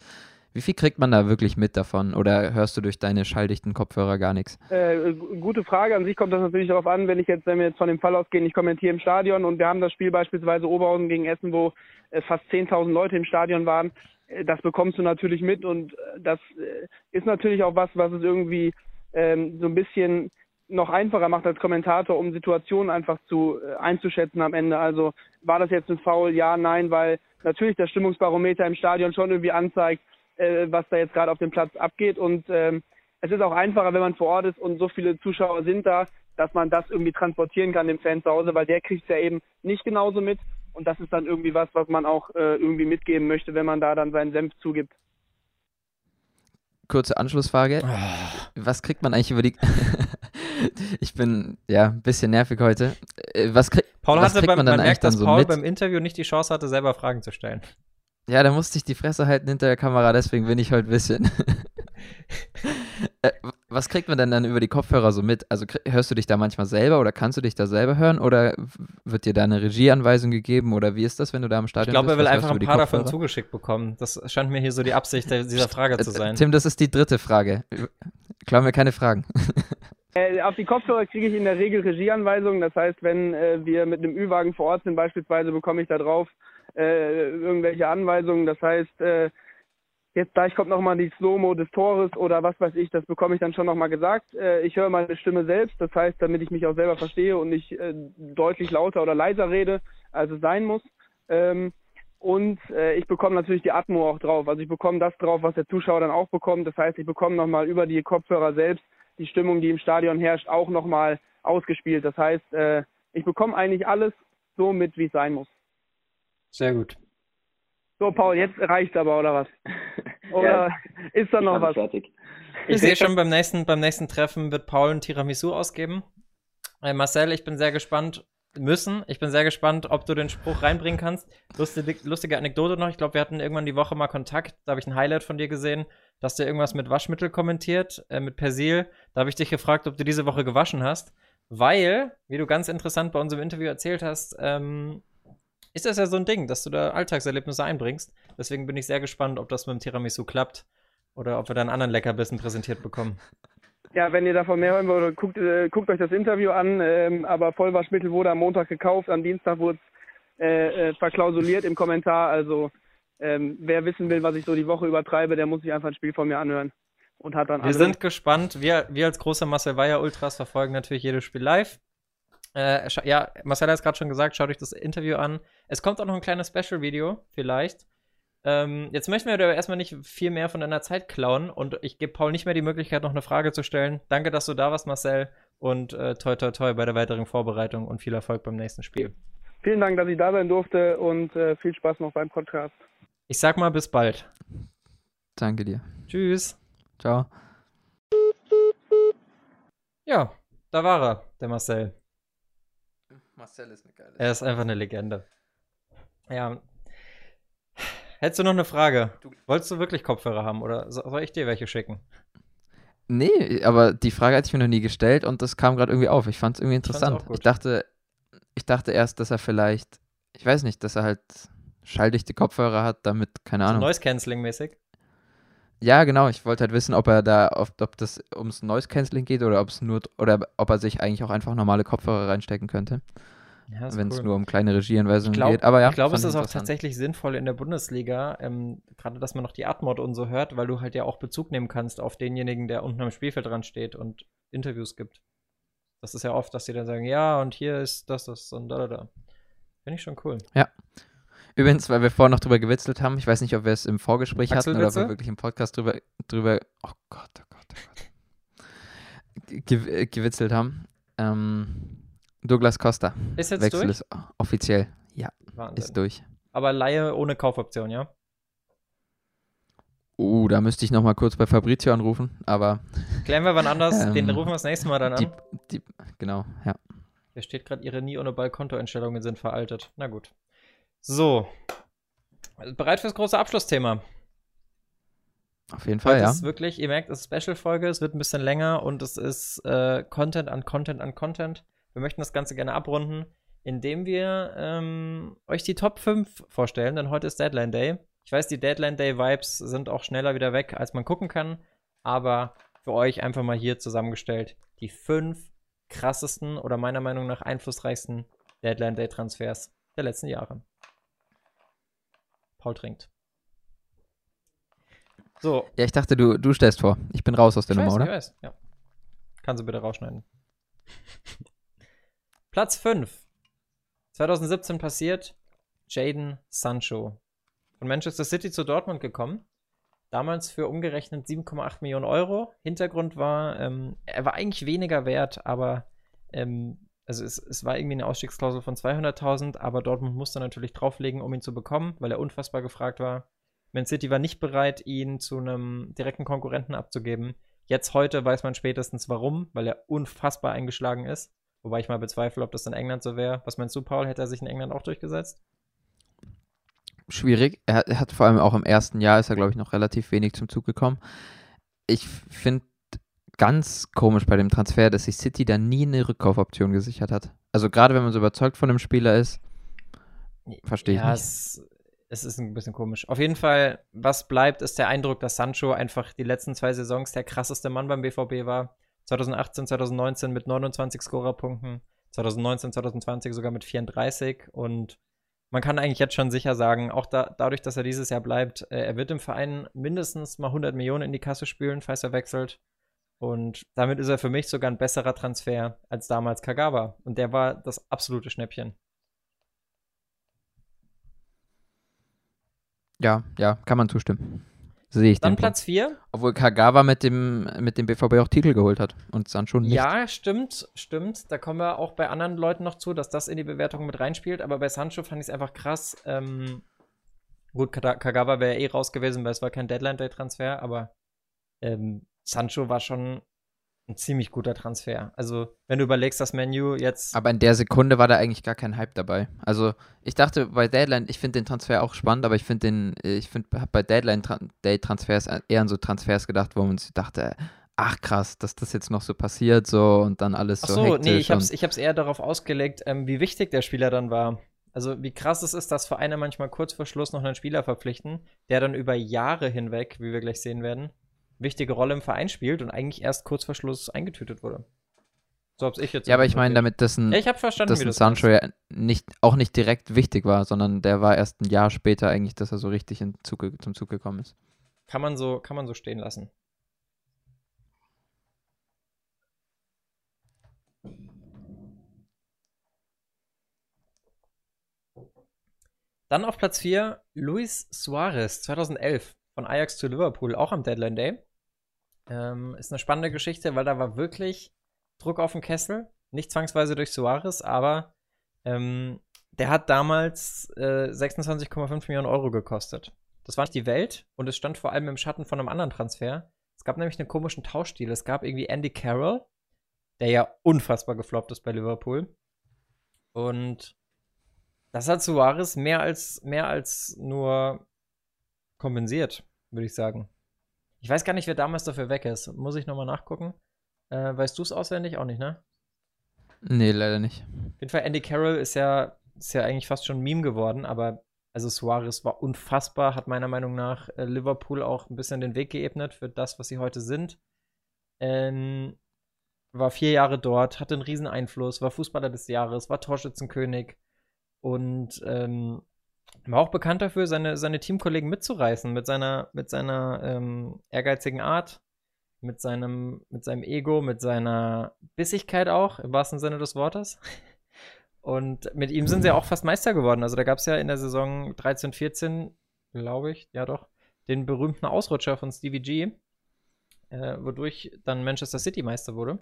Wie viel kriegt man da wirklich mit davon oder hörst du durch deine schalldichten Kopfhörer gar nichts? Äh, gute Frage. An sich kommt das natürlich darauf an, wenn ich jetzt, wenn wir jetzt von dem Fall ausgehen, ich kommentiere im Stadion und wir haben das Spiel beispielsweise Oberhausen gegen Essen, wo äh, fast 10.000 Leute im Stadion waren. Äh, das bekommst du natürlich mit und äh, das äh, ist natürlich auch was, was es irgendwie ähm, so ein bisschen noch einfacher macht als Kommentator, um Situationen einfach zu äh, einzuschätzen am Ende. Also war das jetzt ein Foul? Ja, nein, weil natürlich das Stimmungsbarometer im Stadion schon irgendwie anzeigt, äh, was da jetzt gerade auf dem Platz abgeht. Und ähm, es ist auch einfacher, wenn man vor Ort ist und so viele Zuschauer sind da, dass man das irgendwie transportieren kann dem Fan zu Hause, weil der kriegt es ja eben nicht genauso mit. Und das ist dann irgendwie was, was man auch äh, irgendwie mitgeben möchte, wenn man da dann seinen Senf zugibt. Kurze Anschlussfrage. Oh. Was kriegt man eigentlich über die ich bin ja ein bisschen nervig heute. Äh, was, krieg, Paul was kriegt beim, man dann man merkt, dass so Paul mit? beim Interview nicht die Chance hatte, selber Fragen zu stellen. Ja, da musste ich die Fresse halten hinter der Kamera, deswegen bin ich heute ein bisschen. äh, was kriegt man denn dann über die Kopfhörer so mit? Also hörst du dich da manchmal selber oder kannst du dich da selber hören oder wird dir da eine Regieanweisung gegeben oder wie ist das, wenn du da im Stadion bist? Ich glaube, er will einfach ein paar davon zugeschickt bekommen. Das scheint mir hier so die Absicht dieser Frage zu sein. Tim, das ist die dritte Frage. Klau mir keine Fragen. Äh, auf die Kopfhörer kriege ich in der Regel Regieanweisungen. Das heißt, wenn äh, wir mit einem Ü-Wagen vor Ort sind, beispielsweise, bekomme ich da drauf äh, irgendwelche Anweisungen. Das heißt, äh, jetzt gleich kommt nochmal die Slow-Mo des Tores oder was weiß ich, das bekomme ich dann schon nochmal gesagt. Äh, ich höre meine Stimme selbst, das heißt, damit ich mich auch selber verstehe und nicht äh, deutlich lauter oder leiser rede, als es sein muss. Ähm, und äh, ich bekomme natürlich die Atmo auch drauf. Also ich bekomme das drauf, was der Zuschauer dann auch bekommt. Das heißt, ich bekomme nochmal über die Kopfhörer selbst die Stimmung, die im Stadion herrscht, auch nochmal ausgespielt. Das heißt, äh, ich bekomme eigentlich alles so mit, wie es sein muss. Sehr gut. So, Paul, jetzt reicht's aber, oder was? oder ja, ist da noch was? Fertig. Ich sehe schon, beim nächsten, beim nächsten Treffen wird Paul ein Tiramisu ausgeben. Äh, Marcel, ich bin sehr gespannt, müssen. Ich bin sehr gespannt, ob du den Spruch reinbringen kannst. Lustige, lustige Anekdote noch. Ich glaube, wir hatten irgendwann die Woche mal Kontakt. Da habe ich ein Highlight von dir gesehen. Da hast du irgendwas mit Waschmittel kommentiert, äh, mit Persil. Da habe ich dich gefragt, ob du diese Woche gewaschen hast. Weil, wie du ganz interessant bei unserem Interview erzählt hast, ähm, ist das ja so ein Ding, dass du da Alltagserlebnisse einbringst. Deswegen bin ich sehr gespannt, ob das mit dem Tiramisu klappt oder ob wir da einen anderen Leckerbissen präsentiert bekommen. Ja, wenn ihr davon mehr hören wollt, guckt, äh, guckt euch das Interview an. Ähm, aber Vollwaschmittel wurde am Montag gekauft, am Dienstag wurde es äh, äh, verklausuliert im Kommentar. Also ähm, wer wissen will, was ich so die Woche übertreibe, der muss sich einfach ein Spiel von mir anhören. Und hat dann wir sind gespannt. Wir, wir als große Marcel Weyer Ultras verfolgen natürlich jedes Spiel live. Äh, ja, Marcel hat es gerade schon gesagt, schaut euch das Interview an. Es kommt auch noch ein kleines Special-Video, vielleicht. Ähm, jetzt möchten wir aber erstmal nicht viel mehr von deiner Zeit klauen und ich gebe Paul nicht mehr die Möglichkeit, noch eine Frage zu stellen. Danke, dass du da warst, Marcel. Und äh, toi, toi, toi bei der weiteren Vorbereitung und viel Erfolg beim nächsten Spiel. Vielen Dank, dass ich da sein durfte und äh, viel Spaß noch beim Podcast. Ich sag mal bis bald. Danke dir. Tschüss. Ciao. Ja, da war er, der Marcel. Marcel ist eine geile. Er ist einfach eine Legende. Ja. Hättest du noch eine Frage? Du, Wolltest du wirklich Kopfhörer haben oder soll ich dir welche schicken? Nee, aber die Frage hatte ich mir noch nie gestellt und das kam gerade irgendwie auf. Ich fand es irgendwie interessant. Ich, ich, dachte, ich dachte erst, dass er vielleicht, ich weiß nicht, dass er halt schalldichte Kopfhörer hat, damit, keine Ahnung. So Noise Cancelling mäßig? Ja, genau. Ich wollte halt wissen, ob er da, ob, ob das ums Noise Cancelling geht oder ob es nur oder ob er sich eigentlich auch einfach normale Kopfhörer reinstecken könnte. Ja, wenn es cool. nur um kleine Regieanweisungen geht. Aber ja, ich glaube, es ist auch tatsächlich sinnvoll in der Bundesliga, ähm, gerade dass man noch die Atmod und so hört, weil du halt ja auch Bezug nehmen kannst auf denjenigen, der unten am Spielfeld dran steht und Interviews gibt. Das ist ja oft, dass die dann sagen, ja, und hier ist das, das und da, da, da. Finde ich schon cool. Ja. Übrigens, weil wir vorher noch drüber gewitzelt haben, ich weiß nicht, ob wir es im Vorgespräch hatten oder ob wir wirklich im Podcast drüber, drüber oh Gott, oh Gott, oh Gott, Ge gewitzelt haben. Ähm, Douglas Costa. Ist jetzt Wechsel durch? ist offiziell. Ja, Wahnsinn. ist durch. Aber Laie ohne Kaufoption, ja? Uh, da müsste ich noch mal kurz bei Fabrizio anrufen, aber. Klären wir wann anders, ähm, den rufen wir das nächste Mal dann an. Die, die, genau, ja. Hier steht gerade, Ihre nie ohne Ball Kontoeinstellungen sind veraltet. Na gut. So. Bereit fürs große Abschlussthema? Auf jeden Fall, Heute ja. ist wirklich, ihr merkt, es ist Special-Folge, es wird ein bisschen länger und es ist äh, Content an Content an Content. Wir möchten das Ganze gerne abrunden, indem wir ähm, euch die Top 5 vorstellen, denn heute ist Deadline Day. Ich weiß, die Deadline Day Vibes sind auch schneller wieder weg, als man gucken kann, aber für euch einfach mal hier zusammengestellt die 5 krassesten oder meiner Meinung nach einflussreichsten Deadline Day Transfers der letzten Jahre. Paul trinkt. So. Ja, ich dachte, du, du stellst vor. Ich bin raus aus der ich Nummer, weiß, oder? Ich weiß, ja. Kannst du bitte rausschneiden. Platz 5. 2017 passiert. Jaden Sancho. Von Manchester City zu Dortmund gekommen. Damals für umgerechnet 7,8 Millionen Euro. Hintergrund war, ähm, er war eigentlich weniger wert, aber ähm, also es, es war irgendwie eine Ausstiegsklausel von 200.000, aber Dortmund musste natürlich drauflegen, um ihn zu bekommen, weil er unfassbar gefragt war. Man City war nicht bereit, ihn zu einem direkten Konkurrenten abzugeben. Jetzt heute weiß man spätestens warum, weil er unfassbar eingeschlagen ist. Wobei ich mal bezweifle, ob das in England so wäre. Was meinst du, Paul? Hätte er sich in England auch durchgesetzt? Schwierig. Er hat, vor allem auch im ersten Jahr ist er, glaube ich, noch relativ wenig zum Zug gekommen. Ich finde ganz komisch bei dem Transfer, dass sich City da nie eine Rückkaufoption gesichert hat. Also gerade wenn man so überzeugt von dem Spieler ist, verstehe ich ja, nicht. Es, es ist ein bisschen komisch. Auf jeden Fall, was bleibt, ist der Eindruck, dass Sancho einfach die letzten zwei Saisons der krasseste Mann beim BVB war. 2018, 2019 mit 29 Scorerpunkten, 2019, 2020 sogar mit 34 und man kann eigentlich jetzt schon sicher sagen, auch da, dadurch, dass er dieses Jahr bleibt, äh, er wird im Verein mindestens mal 100 Millionen in die Kasse spülen, falls er wechselt. Und damit ist er für mich sogar ein besserer Transfer als damals Kagawa. Und der war das absolute Schnäppchen. Ja, ja, kann man zustimmen. Sehe ich Dann Platz 4. Obwohl Kagawa mit dem, mit dem BVB auch Titel geholt hat und Sancho nicht. Ja, stimmt, stimmt. Da kommen wir auch bei anderen Leuten noch zu, dass das in die Bewertung mit reinspielt. Aber bei Sancho fand ich es einfach krass. Ähm, gut, Kagawa wäre eh raus gewesen, weil es war kein Deadline-Day-Transfer, aber ähm, Sancho war schon ein ziemlich guter Transfer. Also, wenn du überlegst, das Menu jetzt. Aber in der Sekunde war da eigentlich gar kein Hype dabei. Also, ich dachte bei Deadline, ich finde den Transfer auch spannend, aber ich finde den, ich finde, habe bei Deadline Day Transfers eher an so Transfers gedacht, wo man sich dachte, ach krass, dass das jetzt noch so passiert, so und dann alles ach so. Ach so, nee, ich hab's, ich hab's eher darauf ausgelegt, ähm, wie wichtig der Spieler dann war. Also, wie krass es ist, dass Vereine manchmal kurz vor Schluss noch einen Spieler verpflichten, der dann über Jahre hinweg, wie wir gleich sehen werden, wichtige Rolle im Verein spielt und eigentlich erst kurz vor Schluss eingetütet wurde. So hab's ich jetzt. Ja, aber ich meine, damit das ein, ja, ich hab verstanden, dass ein Sancho ja nicht, auch nicht direkt wichtig war, sondern der war erst ein Jahr später eigentlich, dass er so richtig Zug, zum Zug gekommen ist. Kann man so, kann man so stehen lassen. Dann auf Platz 4 Luis Suarez 2011 von Ajax zu Liverpool, auch am Deadline Day. Ähm, ist eine spannende Geschichte, weil da war wirklich Druck auf den Kessel. Nicht zwangsweise durch Suarez, aber ähm, der hat damals äh, 26,5 Millionen Euro gekostet. Das war nicht die Welt und es stand vor allem im Schatten von einem anderen Transfer. Es gab nämlich einen komischen Tauschstil. Es gab irgendwie Andy Carroll, der ja unfassbar gefloppt ist bei Liverpool. Und das hat Suarez mehr als, mehr als nur kompensiert, würde ich sagen. Ich weiß gar nicht, wer damals dafür weg ist. Muss ich nochmal nachgucken. Äh, weißt du es auswendig? Auch nicht, ne? Nee, leider nicht. Auf jeden Fall, Andy Carroll ist ja, ist ja eigentlich fast schon ein Meme geworden, aber also Suarez war unfassbar, hat meiner Meinung nach äh, Liverpool auch ein bisschen den Weg geebnet für das, was sie heute sind. Ähm, war vier Jahre dort, hatte einen riesen Einfluss, war Fußballer des Jahres, war Torschützenkönig und ähm, war auch bekannt dafür, seine, seine Teamkollegen mitzureißen mit seiner, mit seiner ähm, ehrgeizigen Art, mit seinem, mit seinem Ego, mit seiner Bissigkeit auch, im wahrsten Sinne des Wortes. Und mit ihm sind sie auch fast Meister geworden. Also da gab es ja in der Saison 13, 14, glaube ich, ja doch, den berühmten Ausrutscher von Stevie G, äh, wodurch dann Manchester City Meister wurde.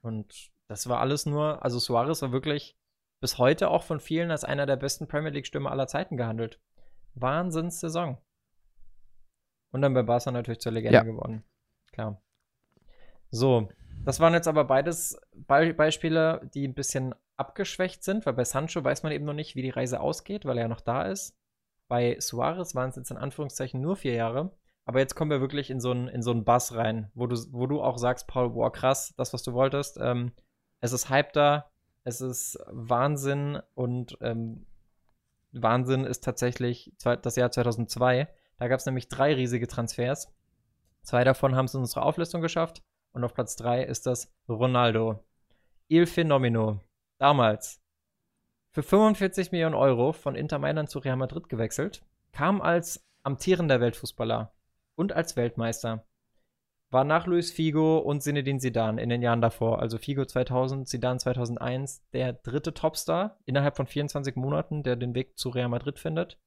Und das war alles nur, also Suarez war wirklich bis heute auch von vielen als einer der besten Premier League-Stürmer aller Zeiten gehandelt. Wahnsinnssaison. Und dann bei Barca natürlich zur Legende ja. geworden. Klar. So, das waren jetzt aber beides Be Beispiele, die ein bisschen abgeschwächt sind, weil bei Sancho weiß man eben noch nicht, wie die Reise ausgeht, weil er ja noch da ist. Bei Suarez waren es jetzt in Anführungszeichen nur vier Jahre. Aber jetzt kommen wir wirklich in so einen, in so einen Bass rein, wo du, wo du auch sagst, Paul, boah, krass, das, was du wolltest. Ähm, es ist Hype da, es ist Wahnsinn und ähm, Wahnsinn ist tatsächlich das Jahr 2002. Da gab es nämlich drei riesige Transfers. Zwei davon haben es in unsere Auflistung geschafft. Und auf Platz drei ist das Ronaldo. Il Fenomeno. Damals für 45 Millionen Euro von Inter Mailand zu Real Madrid gewechselt. Kam als amtierender Weltfußballer und als Weltmeister war nach Luis Figo und Zinedine Zidane in den Jahren davor, also Figo 2000, Zidane 2001, der dritte Topstar innerhalb von 24 Monaten, der den Weg zu Real Madrid findet.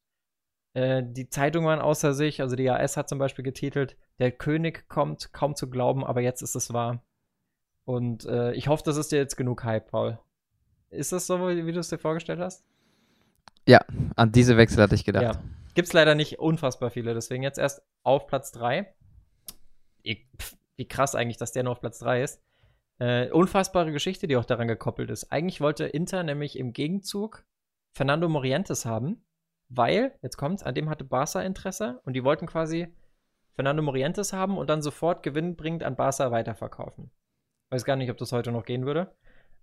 Äh, die Zeitungen waren außer sich, also die AS hat zum Beispiel getitelt, der König kommt, kaum zu glauben, aber jetzt ist es wahr. Und äh, ich hoffe, das ist dir jetzt genug Hype, Paul. Ist das so, wie, wie du es dir vorgestellt hast? Ja, an diese Wechsel hatte ich gedacht. Ja. Gibt es leider nicht unfassbar viele, deswegen jetzt erst auf Platz 3 wie krass eigentlich, dass der nur auf Platz 3 ist. Äh, unfassbare Geschichte, die auch daran gekoppelt ist. Eigentlich wollte Inter nämlich im Gegenzug Fernando Morientes haben, weil, jetzt kommt's, an dem hatte Barca Interesse und die wollten quasi Fernando Morientes haben und dann sofort gewinnbringend an Barca weiterverkaufen. Weiß gar nicht, ob das heute noch gehen würde.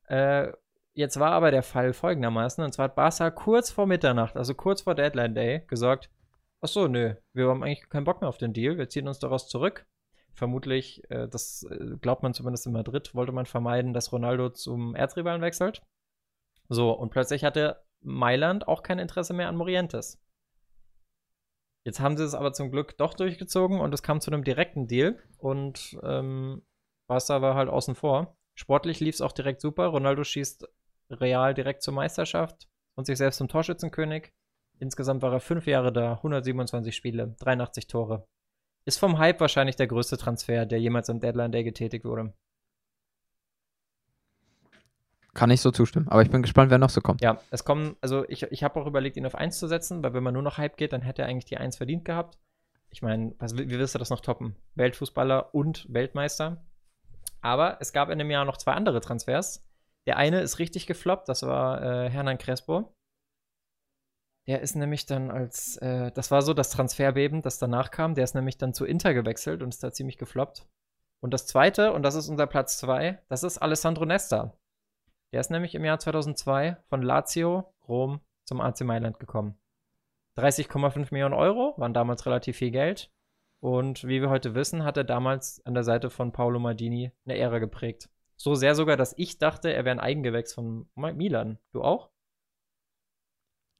Äh, jetzt war aber der Fall folgendermaßen, und zwar hat Barca kurz vor Mitternacht, also kurz vor Deadline Day, gesagt, ach so, nö, wir haben eigentlich keinen Bock mehr auf den Deal, wir ziehen uns daraus zurück vermutlich, äh, das äh, glaubt man zumindest in Madrid, wollte man vermeiden, dass Ronaldo zum Erzrivalen wechselt. So, und plötzlich hatte Mailand auch kein Interesse mehr an Morientes. Jetzt haben sie es aber zum Glück doch durchgezogen und es kam zu einem direkten Deal und ähm, Barca war halt außen vor. Sportlich lief es auch direkt super. Ronaldo schießt Real direkt zur Meisterschaft und sich selbst zum Torschützenkönig. Insgesamt war er fünf Jahre da, 127 Spiele, 83 Tore. Ist vom Hype wahrscheinlich der größte Transfer, der jemals am Deadline Day getätigt wurde. Kann ich so zustimmen. Aber ich bin gespannt, wer noch so kommt. Ja, es kommen, also ich, ich habe auch überlegt, ihn auf 1 zu setzen, weil wenn man nur noch Hype geht, dann hätte er eigentlich die 1 verdient gehabt. Ich meine, wie wirst du das noch toppen? Weltfußballer und Weltmeister. Aber es gab in dem Jahr noch zwei andere Transfers. Der eine ist richtig gefloppt, das war äh, Hernan Crespo. Der ist nämlich dann als, äh, das war so das Transferbeben, das danach kam. Der ist nämlich dann zu Inter gewechselt und ist da ziemlich gefloppt. Und das zweite, und das ist unser Platz zwei, das ist Alessandro Nesta. Der ist nämlich im Jahr 2002 von Lazio, Rom, zum AC Mailand gekommen. 30,5 Millionen Euro waren damals relativ viel Geld. Und wie wir heute wissen, hat er damals an der Seite von Paolo Maldini eine Ära geprägt. So sehr sogar, dass ich dachte, er wäre ein Eigengewächs von Milan. Du auch?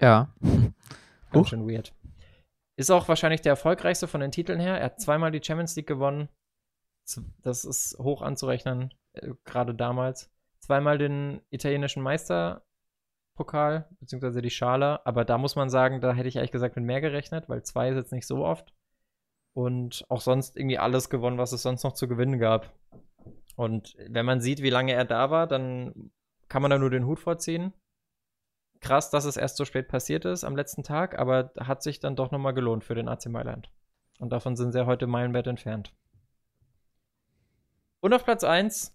Ja. Ganz schön weird. Ist auch wahrscheinlich der erfolgreichste von den Titeln her. Er hat zweimal die Champions League gewonnen. Das ist hoch anzurechnen, äh, gerade damals. Zweimal den italienischen Meisterpokal beziehungsweise die Schale. Aber da muss man sagen, da hätte ich ehrlich gesagt mit mehr gerechnet, weil zwei ist jetzt nicht so oft. Und auch sonst irgendwie alles gewonnen, was es sonst noch zu gewinnen gab. Und wenn man sieht, wie lange er da war, dann kann man da nur den Hut vorziehen. Krass, dass es erst so spät passiert ist am letzten Tag, aber hat sich dann doch nochmal gelohnt für den AC Mailand. Und davon sind sie heute meilenweit entfernt. Und auf Platz 1,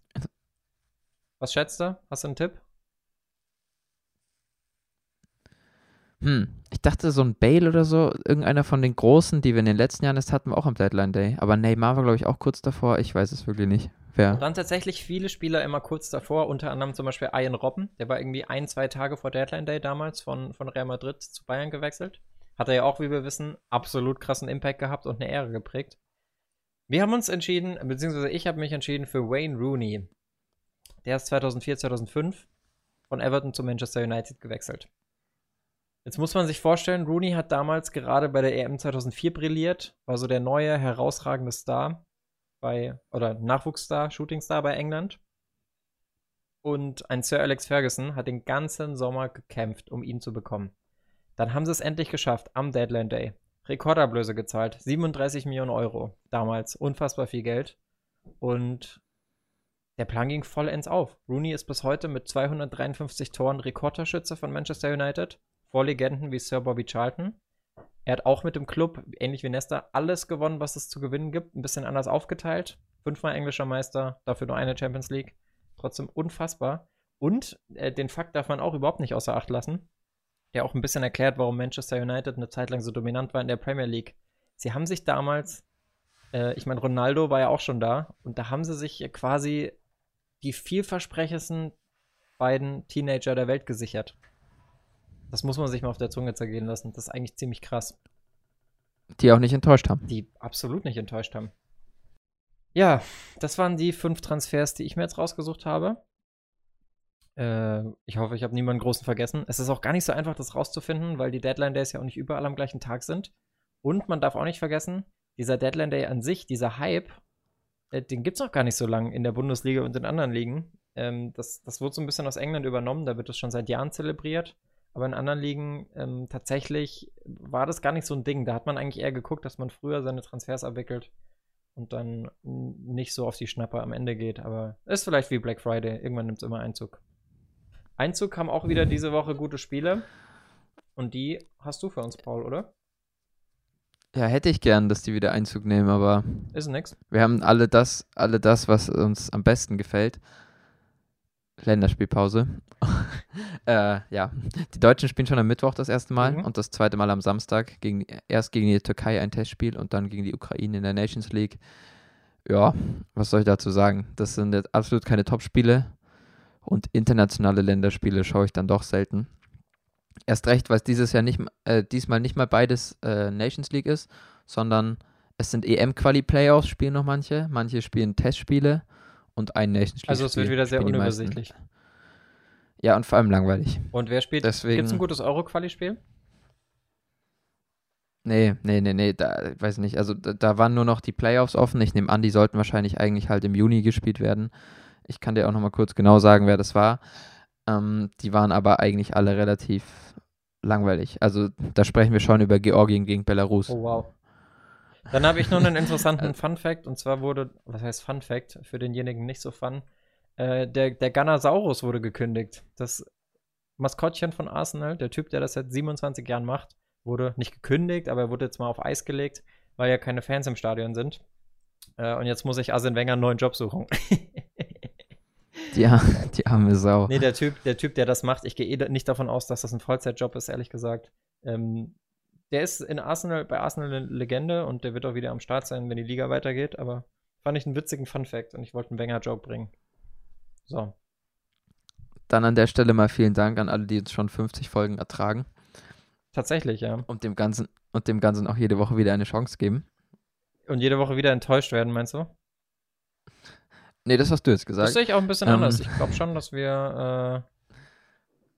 was schätzt du? Hast du einen Tipp? Hm, ich dachte so ein Bale oder so, irgendeiner von den Großen, die wir in den letzten Jahren jetzt hatten, auch am Deadline Day. Aber Neymar war, glaube ich, auch kurz davor. Ich weiß es wirklich nicht. Wer? Waren tatsächlich viele Spieler immer kurz davor, unter anderem zum Beispiel Ian Robben. Der war irgendwie ein, zwei Tage vor Deadline Day damals von, von Real Madrid zu Bayern gewechselt. Hat er ja auch, wie wir wissen, absolut krassen Impact gehabt und eine Ehre geprägt. Wir haben uns entschieden, beziehungsweise ich habe mich entschieden für Wayne Rooney. Der ist 2004, 2005 von Everton zu Manchester United gewechselt. Jetzt muss man sich vorstellen, Rooney hat damals gerade bei der EM 2004 brilliert, war so der neue, herausragende Star bei, oder Nachwuchsstar, Shootingstar bei England. Und ein Sir Alex Ferguson hat den ganzen Sommer gekämpft, um ihn zu bekommen. Dann haben sie es endlich geschafft, am Deadline Day. Rekordablöse gezahlt, 37 Millionen Euro damals, unfassbar viel Geld. Und der Plan ging vollends auf. Rooney ist bis heute mit 253 Toren Rekordtorschütze von Manchester United vor Legenden wie Sir Bobby Charlton. Er hat auch mit dem Club, ähnlich wie Nesta, alles gewonnen, was es zu gewinnen gibt. Ein bisschen anders aufgeteilt. Fünfmal englischer Meister, dafür nur eine Champions League. Trotzdem unfassbar. Und äh, den Fakt darf man auch überhaupt nicht außer Acht lassen, der auch ein bisschen erklärt, warum Manchester United eine Zeit lang so dominant war in der Premier League. Sie haben sich damals, äh, ich meine, Ronaldo war ja auch schon da, und da haben sie sich quasi die vielversprechendsten beiden Teenager der Welt gesichert. Das muss man sich mal auf der Zunge zergehen lassen. Das ist eigentlich ziemlich krass. Die auch nicht enttäuscht haben. Die absolut nicht enttäuscht haben. Ja, das waren die fünf Transfers, die ich mir jetzt rausgesucht habe. Äh, ich hoffe, ich habe niemanden großen vergessen. Es ist auch gar nicht so einfach, das rauszufinden, weil die Deadline Days ja auch nicht überall am gleichen Tag sind. Und man darf auch nicht vergessen, dieser Deadline Day an sich, dieser Hype, äh, den gibt es noch gar nicht so lange in der Bundesliga und in anderen Ligen. Ähm, das, das wurde so ein bisschen aus England übernommen, da wird es schon seit Jahren zelebriert. Aber in anderen Ligen ähm, tatsächlich war das gar nicht so ein Ding. Da hat man eigentlich eher geguckt, dass man früher seine Transfers abwickelt und dann nicht so auf die Schnapper am Ende geht. Aber ist vielleicht wie Black Friday. Irgendwann nimmt es immer Einzug. Einzug haben auch wieder diese Woche gute Spiele. Und die hast du für uns, Paul, oder? Ja, hätte ich gern, dass die wieder Einzug nehmen, aber. Ist nix. Wir haben alle das, alle das, was uns am besten gefällt. Länderspielpause. äh, ja, die Deutschen spielen schon am Mittwoch das erste Mal mhm. und das zweite Mal am Samstag. Gegen, erst gegen die Türkei ein Testspiel und dann gegen die Ukraine in der Nations League. Ja, was soll ich dazu sagen? Das sind jetzt absolut keine Topspiele und internationale Länderspiele schaue ich dann doch selten. Erst recht, weil es dieses Jahr nicht, äh, diesmal nicht mal beides äh, Nations League ist, sondern es sind EM-Quali-Playoffs, spielen noch manche. Manche spielen Testspiele und ein Nations League. Also es wird wieder sehr unübersichtlich. Ja, und vor allem langweilig. Und wer spielt? Deswegen... Gibt es ein gutes Euro-Quali-Spiel? Nee, nee, nee, nee, da weiß ich nicht. Also da, da, waren nur noch die Playoffs offen. Ich nehme an, die sollten wahrscheinlich eigentlich halt im Juni gespielt werden. Ich kann dir auch nochmal kurz genau sagen, wer das war. Ähm, die waren aber eigentlich alle relativ langweilig. Also da sprechen wir schon über Georgien gegen Belarus. Oh wow. Dann habe ich noch einen interessanten Fun Fact und zwar wurde, was heißt Fun Fact, für denjenigen nicht so fun, äh, der, der Ganasaurus wurde gekündigt. Das Maskottchen von Arsenal, der Typ, der das seit 27 Jahren macht, wurde nicht gekündigt, aber er wurde jetzt mal auf Eis gelegt, weil ja keine Fans im Stadion sind. Äh, und jetzt muss ich Arsene Wenger einen neuen Job suchen. die, die arme Sau. Nee, der Typ, der Typ, der das macht, ich gehe eh nicht davon aus, dass das ein Vollzeitjob ist, ehrlich gesagt. Ähm, der ist in Arsenal, bei Arsenal eine Legende und der wird auch wieder am Start sein, wenn die Liga weitergeht, aber fand ich einen witzigen Fun-Fact und ich wollte einen Wenger-Joke bringen. So. Dann an der Stelle mal vielen Dank an alle, die uns schon 50 Folgen ertragen. Tatsächlich, ja. Und dem Ganzen, und dem Ganzen auch jede Woche wieder eine Chance geben. Und jede Woche wieder enttäuscht werden, meinst du? Nee, das hast du jetzt gesagt. Das sehe ich auch ein bisschen ähm. anders. Ich glaube schon, dass wir äh,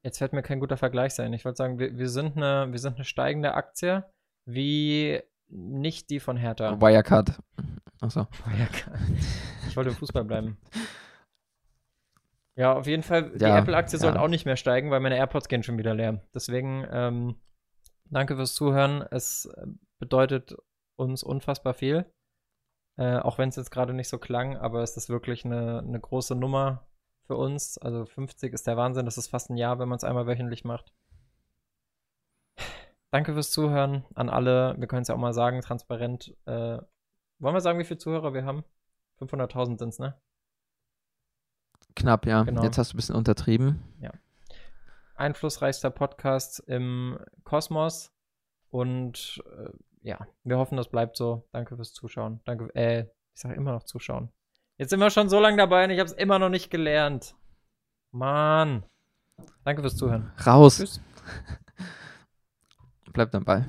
Jetzt fällt mir kein guter Vergleich sein. Ich wollte sagen, wir, wir, sind eine, wir sind eine steigende Aktie, wie nicht die von Hertha. Wirecard. Achso. Wirecard. Ich wollte im Fußball bleiben. Ja, auf jeden Fall, die Ja, Apple-Aktie ja. sollte auch nicht mehr steigen, weil meine AirPods gehen schon wieder leer. Deswegen, ähm, danke fürs Zuhören. Es bedeutet uns unfassbar viel. Äh, auch wenn es jetzt gerade nicht so klang, aber es ist wirklich eine, eine große Nummer für uns. Also 50 ist der Wahnsinn. Das ist fast ein Jahr, wenn man es einmal wöchentlich macht. Danke fürs Zuhören an alle. Wir können es ja auch mal sagen, transparent. Äh, wollen wir sagen, wie viele Zuhörer wir haben? 500.000 sind es, ne? Knapp, ja. Genau. Jetzt hast du ein bisschen untertrieben. einflussreichster Podcast im Kosmos. Und äh, ja, wir hoffen, das bleibt so. Danke fürs Zuschauen. Danke, äh, ich sage immer noch Zuschauen. Jetzt sind wir schon so lange dabei und ich habe es immer noch nicht gelernt. Mann. Danke fürs Zuhören. Raus. Tschüss. Bleib dabei.